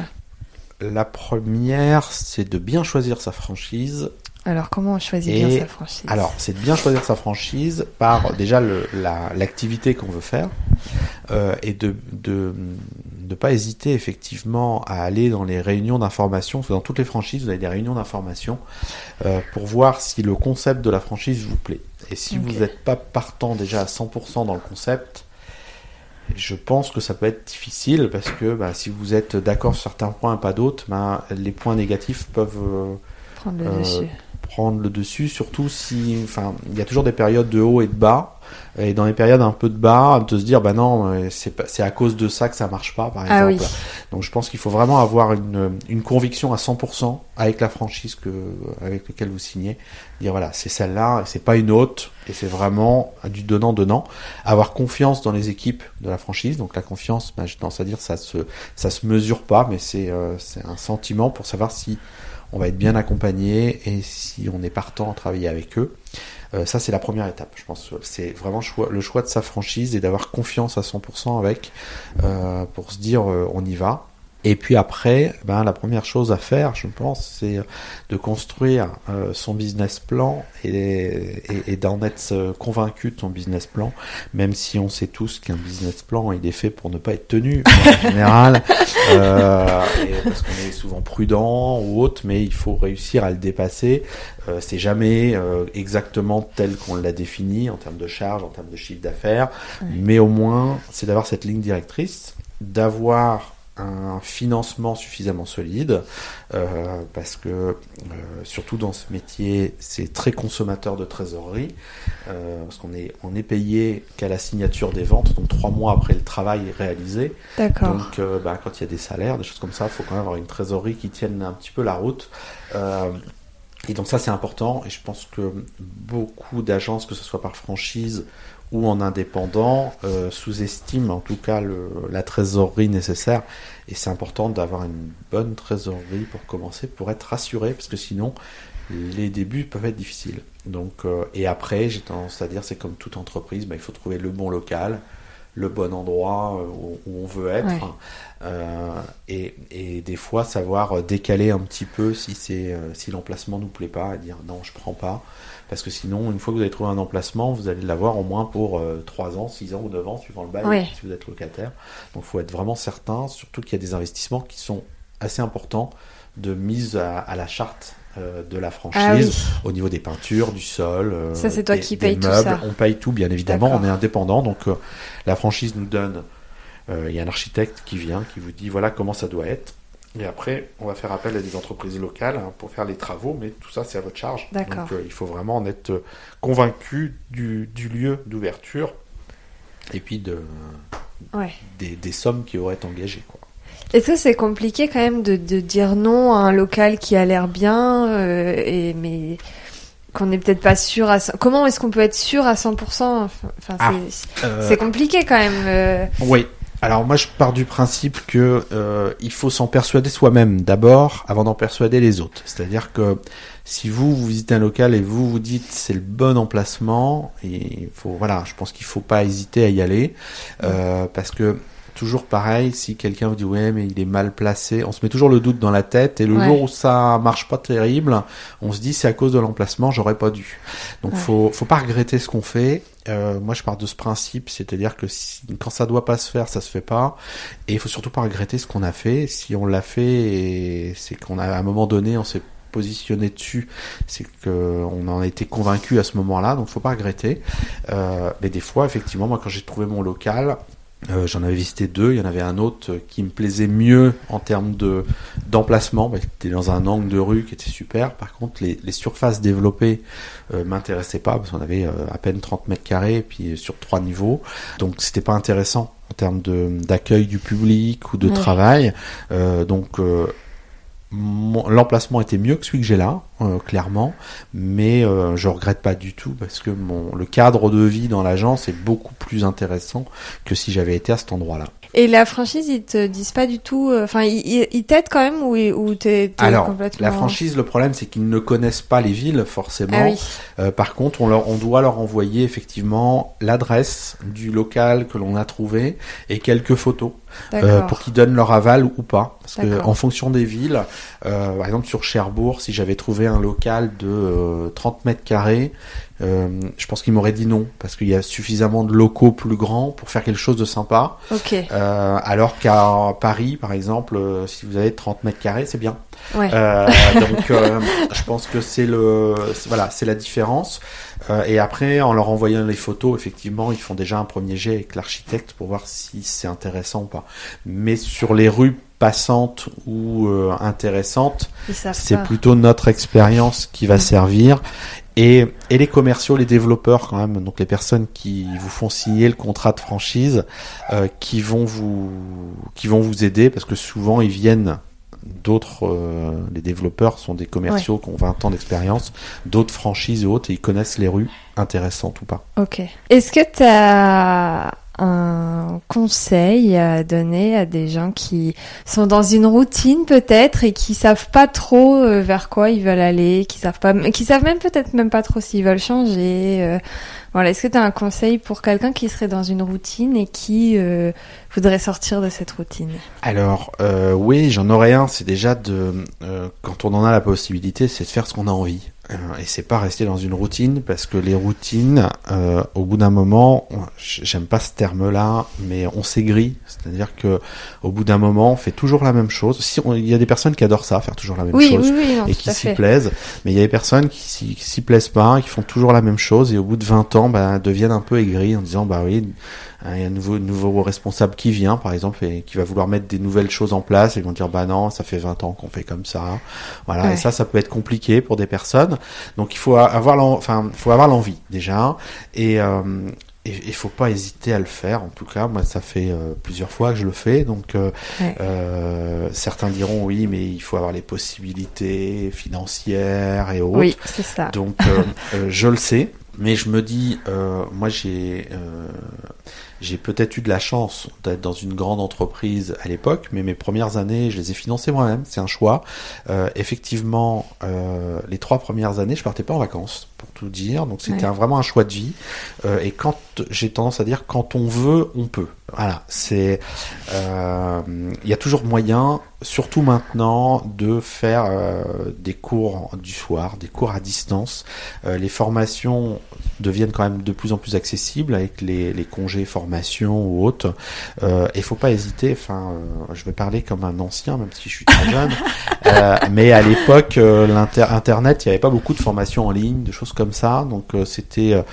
La première, c'est de bien choisir sa franchise. Alors comment on choisit Et- bien sa franchise Alors, c'est de bien choisir sa franchise par déjà la- l'activité qu'on veut faire euh, et de de ne pas hésiter effectivement à aller dans les réunions d'information. Parce que dans toutes les franchises, vous avez des réunions d'information euh, pour voir si le concept de la franchise vous plaît. Et si vous n'êtes pas partant déjà à 100% dans le concept, je pense que ça peut être difficile parce que bah, si vous êtes d'accord sur certains points et pas d'autres, bah, les points négatifs peuvent euh, prendre le euh, dessus prendre le dessus, surtout si, enfin, il y a toujours des périodes de haut et de bas, et dans les périodes un peu de bas, de se dire, bah non, euh, c'est à cause de ça que ça marche pas, par exemple. Ah oui. Donc je pense qu'il faut vraiment avoir une, une conviction à 100% avec la franchise que, avec laquelle vous signez. Dire voilà, c'est celle-là, c'est pas une autre, et c'est vraiment du donnant-donnant. Avoir confiance dans les équipes de la franchise. Donc la confiance, bah, j'ai tendance à dire, ça se, ça se mesure pas, mais c'est euh, c'est un sentiment pour savoir si on va être bien accompagné et si on est partant à travailler avec eux. Euh, ça, c'est la première étape. Je pense c'est vraiment le choix de sa franchise et d'avoir confiance à 100% avec euh, pour se dire euh, on y va. Et puis après, ben, la première chose à faire, je pense, c'est de construire euh, son business plan et, et, d'en être convaincu de son business plan, même si on sait tous qu'un business plan, il est fait pour ne pas être tenu en général, euh, parce qu'on est souvent prudent ou autre, mais il faut réussir à le dépasser. Euh, c'est jamais euh, exactement tel qu'on l'a défini en termes de charge, en termes de chiffre d'affaires, mais au moins, c'est d'avoir cette ligne directrice, d'avoir un financement suffisamment solide euh, parce que euh, surtout dans ce métier c'est très consommateur de trésorerie euh, parce qu'on est on est payé qu'à la signature des ventes donc trois mois après le travail réalisé D'accord. donc euh, bah, quand il y a des salaires des choses comme ça il faut quand même avoir une trésorerie qui tienne un petit peu la route euh, et donc ça c'est important et je pense que beaucoup d'agences que ce soit par franchise en indépendant euh, sous-estiment en tout cas la trésorerie nécessaire. Et c'est important d'avoir une bonne trésorerie pour commencer, pour être rassuré, parce que sinon les débuts peuvent être difficiles. Donc, euh, et après, j'ai tendance à dire, c'est comme toute entreprise, bah, il faut trouver le bon local, le bon endroit euh, où, où, on veut être, Ouais. euh, et, et, des fois savoir décaler un petit peu si c'est euh, si l'emplacement nous plaît pas, et dire non, je prends pas, parce que sinon, une fois que vous avez trouvé un emplacement, vous allez l'avoir au moins pour euh, 3 ans, 6 ans ou 9 ans, suivant le bail, Ouais. si vous êtes locataire. Donc, il faut être vraiment certain, surtout qu'il y a des investissements qui sont assez importants de mise à, à la charte euh, de la franchise Ah oui. au niveau des peintures, du sol. euh, Ça, c'est toi des- qui payes tout ça. On paye tout, bien évidemment. On est indépendant, donc euh, la franchise nous donne. Il y a un architecte qui vient, qui vous dit voilà comment ça doit être. Et après, on va faire appel à des entreprises locales hein, pour faire les travaux, mais tout ça, c'est à votre charge. Donc, il faut vraiment en être convaincu du, du lieu d'ouverture et puis de, Ouais. des, des sommes qui auraient été engagées. Quoi. Est-ce que c'est compliqué quand même de, de dire non à un local qui a l'air bien, euh, et, mais qu'on n'est peut-être pas sûr à... cent- Comment est-ce qu'on peut être sûr à 100% Enfin, Ah. c'est- c'est compliqué quand même. euh. Oui. Alors moi je pars du principe que euh, il faut s'en persuader soi-même d'abord avant d'en persuader les autres. C'est-à-dire que si vous, vous visitez un local et vous vous dites c'est le bon emplacement, et il faut voilà, je pense qu'il faut pas hésiter à y aller euh, parce que toujours pareil, si quelqu'un vous dit ouais mais il est mal placé, on se met toujours le doute dans la tête et le Ouais. jour où ça marche pas terrible, on se dit c'est à cause de l'emplacement, j'aurais pas dû. Donc Ouais. faut faut pas regretter ce qu'on fait. Euh, moi je pars de ce principe, c'est-à-dire que si, quand ça doit pas se faire, ça se fait pas, et il faut surtout pas regretter ce qu'on a fait. Si on l'a fait, c'est qu'on a à un moment donné, on s'est positionné dessus, c'est que on en a été convaincu à ce moment-là, donc faut pas regretter. Euh, mais des fois, effectivement, moi quand j'ai trouvé mon local, euh, j'en avais visité deux. Il y en avait un autre qui me plaisait mieux en termes de d'emplacement. Bah, C'était dans un angle de rue qui était super. Par contre, les, les surfaces développées euh, m'intéressaient pas parce qu'on avait euh, à peine 30 mètres carrés et puis sur trois niveaux. Donc, c'était pas intéressant en termes d'accueil du public ou de Ouais. travail. Euh, donc euh, L'emplacement était mieux que celui que j'ai là, euh, clairement, mais euh, je regrette pas du tout parce que mon, le cadre de vie dans l'agence est beaucoup plus intéressant que si j'avais été à cet endroit-là. Et la franchise, ils te disent pas du tout... euh, Enfin, ils, ils- ils t'aident quand même ou, ou t'es Alors, complètement... la franchise, le problème, c'est qu'ils ne connaissent pas les villes forcément. Ah oui, Euh, par contre, on, leur, on doit leur envoyer effectivement l'adresse du local que l'on a trouvé et quelques photos euh, pour qu'ils donnent leur aval ou pas. Parce que en fonction des villes, euh, par exemple sur Cherbourg, si j'avais trouvé un local de euh, 30 mètres carrés, euh, je pense qu'ils m'auraient dit non parce qu'il y a suffisamment de locaux plus grands pour faire quelque chose de sympa. Ok, Euh, alors qu'à Paris, par exemple, euh, si vous avez 30 mètres carrés, c'est bien. ouais. Euh, donc, euh, je pense que c'est le, voilà, c'est la différence. Euh, et après, en leur envoyant les photos, effectivement, ils font déjà un premier jet avec l'architecte pour voir si c'est intéressant ou pas. Mais sur les rues passantes ou euh, savent c'est plutôt notre expérience qui va Mm. servir. Et, et les commerciaux, les développeurs quand même, donc les personnes qui vous font signer le contrat de franchise, euh, qui vont vous qui vont vous aider parce que souvent ils viennent d'autres euh, les développeurs sont des commerciaux qui ont 20 ans d'expérience, d'autres franchises et autres et ils connaissent les rues intéressantes ou pas. Ok. Est-ce que tu as un conseil à donner à des gens qui sont dans une routine peut-être et qui savent pas trop euh, vers quoi ils veulent aller, qui savent pas, qui savent même peut-être même pas trop s'ils veulent changer. euh, Voilà, est-ce que tu as un conseil pour quelqu'un qui serait dans une routine et qui euh, voudrait sortir de cette routine? Alors, oui, j'en aurais un. C'est déjà de, quand on en a la possibilité, c'est de faire ce qu'on a envie. Euh, et c'est pas rester dans une routine parce que les routines, euh, au bout d'un moment, j'aime pas ce terme-là, mais on s'aigrit. C'est-à-dire que au bout d'un moment, on fait toujours la même chose. Si il y a des personnes qui adorent ça, faire toujours la même chose, et qui s'y plaisent, mais il y a des personnes qui s'y plaisent pas, qui font toujours la même chose, et au bout de 20 ans, bah, deviennent un peu aigris en disant bah oui, il y a un nouveau, nouveau responsable qui vient, par exemple, et qui va vouloir mettre des nouvelles choses en place, et ils vont dire, bah non, ça fait 20 ans qu'on fait comme ça. Voilà. Et ça, ça peut être compliqué pour des personnes. Donc, il faut avoir, enfin, faut avoir l'envie, déjà. Et, euh, il faut pas hésiter à le faire. En tout cas, moi, ça fait euh, plusieurs fois que je le fais. Donc, euh, euh, certains diront oui, mais il faut avoir les possibilités financières et autres. Oui, c'est ça. Donc, je le sais, mais je me dis, moi, j'ai j'ai peut-être eu de la chance d'être dans une grande entreprise à l'époque, mais mes premières années, je les ai financées moi-même. C'est un choix. Euh, effectivement, euh, les trois premières années, je partais pas en vacances, pour tout dire. Donc c'était vraiment un choix de vie. Euh, et quand j'ai tendance à dire, quand on veut, on peut. Voilà. C'est, euh, il y a toujours moyen, surtout maintenant, de faire euh, des cours du soir, des cours à distance. Les formations deviennent quand même de plus en plus accessibles avec les, les congés formation ou autres. Il faut pas hésiter. Enfin, je vais parler comme un ancien, même si je suis très jeune. mais à l'époque, l'internet, il n'y avait pas beaucoup de formations en ligne, de choses comme ça. Donc euh, c'était,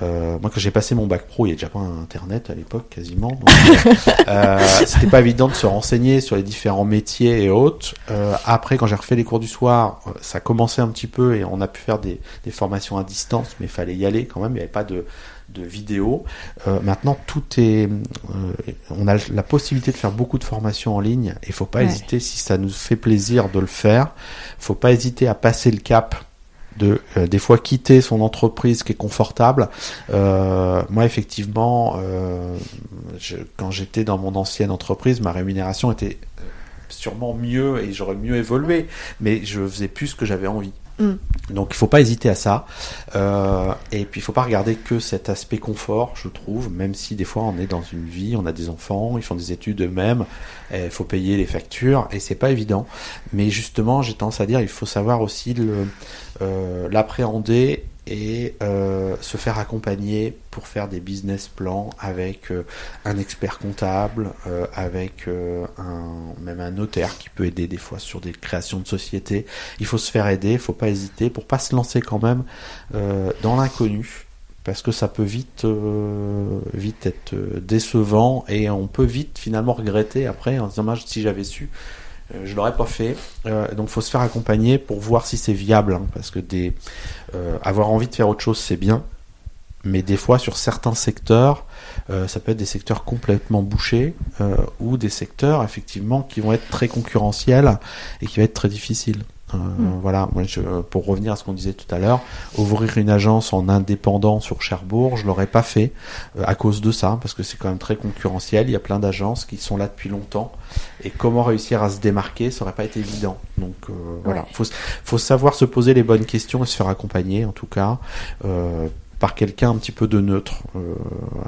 moi quand j'ai passé mon bac pro, il y a déjà pas internet à l'époque quasiment. Donc, c'était pas évident de se renseigner sur les différents métiers et autres. après, quand j'ai refait les cours du soir, ça commençait un petit peu et on a pu faire des, des formations à distance, mais il fallait y aller quand même. Il n'y avait pas de de vidéos. Euh, maintenant, tout est, euh, on a la possibilité de faire beaucoup de formations en ligne. Et faut pas hésiter, si ça nous fait plaisir de le faire, faut pas hésiter à passer le cap de euh, des fois quitter son entreprise qui est confortable. moi, effectivement, je, quand j'étais dans mon ancienne entreprise, ma rémunération était sûrement mieux et j'aurais mieux évolué, mais je faisais plus ce que j'avais envie. Mm. Donc il faut pas hésiter à ça. Euh, et puis il faut pas regarder que cet aspect confort, je trouve, même si des fois on est dans une vie, on a des enfants, ils font des études eux-mêmes, il faut payer les factures et c'est pas évident. Mais justement, j'ai tendance à dire, il faut savoir aussi euh, l'appréhender et euh, se faire accompagner pour faire des business plans avec euh, un expert comptable, avec même un notaire qui peut aider des fois sur des créations de sociétés. Il faut se faire aider, il faut pas hésiter pour pas se lancer quand même dans l'inconnu parce que ça peut vite vite être décevant et on peut vite finalement regretter après en se disant si j'avais su je l'aurais pas fait. Euh, donc, faut se faire accompagner pour voir si c'est viable, hein, parce que des, euh, avoir envie de faire autre chose, c'est bien, mais des fois sur certains secteurs, euh, ça peut être des secteurs complètement bouchés ou des secteurs effectivement qui vont être très concurrentiels et qui vont être très difficiles. Euh, hmm. Voilà, moi je, pour revenir à ce qu'on disait tout à l'heure, ouvrir une agence en indépendant sur Cherbourg, je l'aurais pas fait euh, à cause de ça, parce que c'est quand même très concurrentiel. Il y a plein d'agences qui sont là depuis longtemps, et comment réussir à se démarquer, ça aurait pas été évident. Donc euh, voilà, faut, faut savoir se poser les bonnes questions et se faire accompagner, en tout cas. par quelqu'un un petit peu de neutre,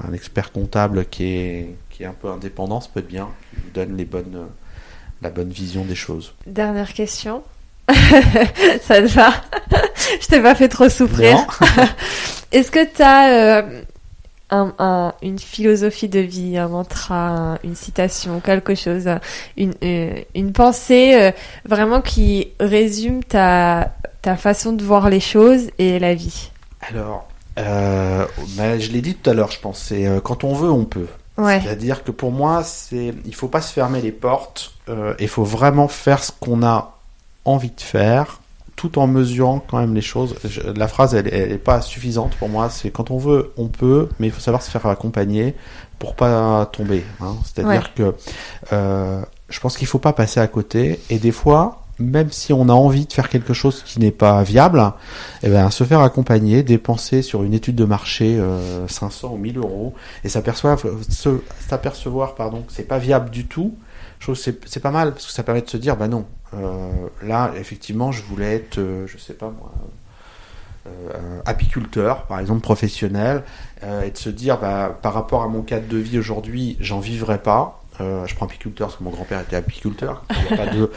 un expert comptable qui est, qui est un peu indépendant, ça peut être bien, qui vous donne les bonnes, la bonne vision des choses. Dernière question, ça te va Je t'ai pas fait trop souffrir. Est-ce que tu as euh, une philosophie de vie, un mantra, une citation, quelque chose, une, euh, une pensée euh, vraiment qui résume ta, ta façon de voir les choses et la vie? Alors, bah, je l'ai dit tout à l'heure, je pense, quand on veut, on peut. C'est-à-dire que pour moi, c'est il faut pas se fermer les portes, il faut vraiment faire ce qu'on a envie de faire, tout en mesurant quand même les choses. la phrase, elle, elle est pas suffisante pour moi. C'est quand on veut, on peut, mais il faut savoir se faire accompagner pour pas tomber. Hein. C'est-à-dire que euh, je pense qu'il faut pas passer à côté. Et des fois, même si on a envie de faire quelque chose qui n'est pas viable, eh ben, se faire accompagner, dépenser sur une étude de marché euh, 500 ou 1000 euros et s'apercevoir, pardon, que c'est pas viable du tout, je trouve que c'est pas mal parce que ça permet de se dire, bah non, là, effectivement, je voulais être, euh, je sais pas moi, apiculteur, par exemple professionnel, et de se dire, bah, par rapport à mon cadre de vie aujourd'hui, j'en vivrai pas. je prends apiculteur parce que mon grand-père était apiculteur. Il y a pas de,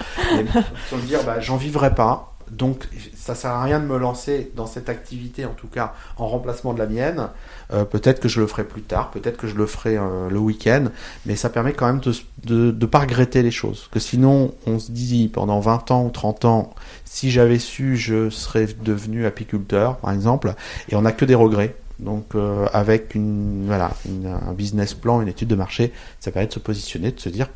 se dire, bah, j'en vivrai pas. Donc ça sert à rien de me lancer dans cette activité, en tout cas en remplacement de la mienne. Euh, peut-être que je le ferai plus tard, peut-être que je le ferai euh, le week-end, mais ça permet quand même de ne pas regretter les choses. Que sinon, on se dit pendant 20 ans ou 30 ans, si j'avais su, je serais devenu apiculteur, par exemple, et on n'a que des regrets. Donc euh, avec un business plan, une étude de marché, ça permet de se positionner, de se dire,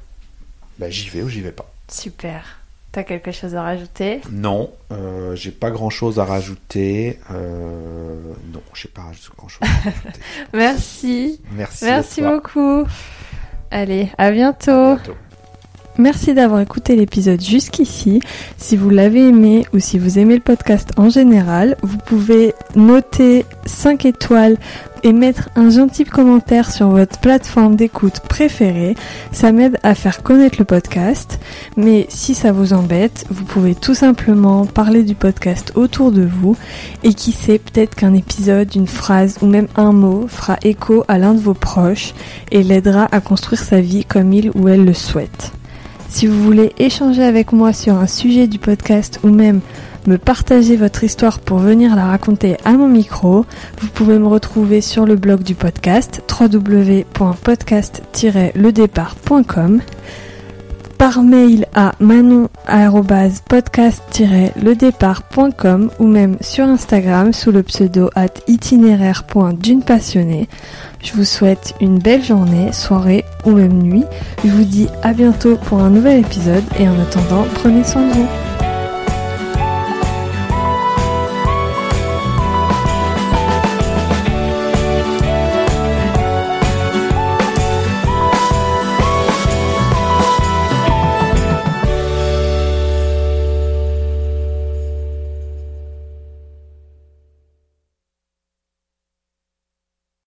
bah, j'y vais ou j'y vais pas. Super. T'as quelque chose à rajouter? Non, euh, j'ai pas grand chose à rajouter. Euh, non, j'ai pas grand chose à rajouter. Merci. Merci. Merci beaucoup. Allez, à bientôt. À bientôt. Merci d'avoir écouté l'épisode jusqu'ici. Si vous l'avez aimé ou si vous aimez le podcast en général, vous pouvez noter 5 étoiles et mettre un gentil commentaire sur votre plateforme d'écoute préférée. Ça m'aide à faire connaître le podcast. Mais si ça vous embête, vous pouvez tout simplement parler du podcast autour de vous et qui sait peut-être qu'un épisode, une phrase ou même un mot fera écho à l'un de vos proches et l'aidera à construire sa vie comme il ou elle le souhaite. Si vous voulez échanger avec moi sur un sujet du podcast ou même me partager votre histoire pour venir la raconter à mon micro, vous pouvez me retrouver sur le blog du podcast www.podcast-ledépart.com par mail à manon-podcast-ledépart.com ou même sur Instagram sous le pseudo at itinéraire.d'une passionnée. Je vous souhaite une belle journée, soirée ou même nuit. Je vous dis à bientôt pour un nouvel épisode et en attendant, prenez soin de vous.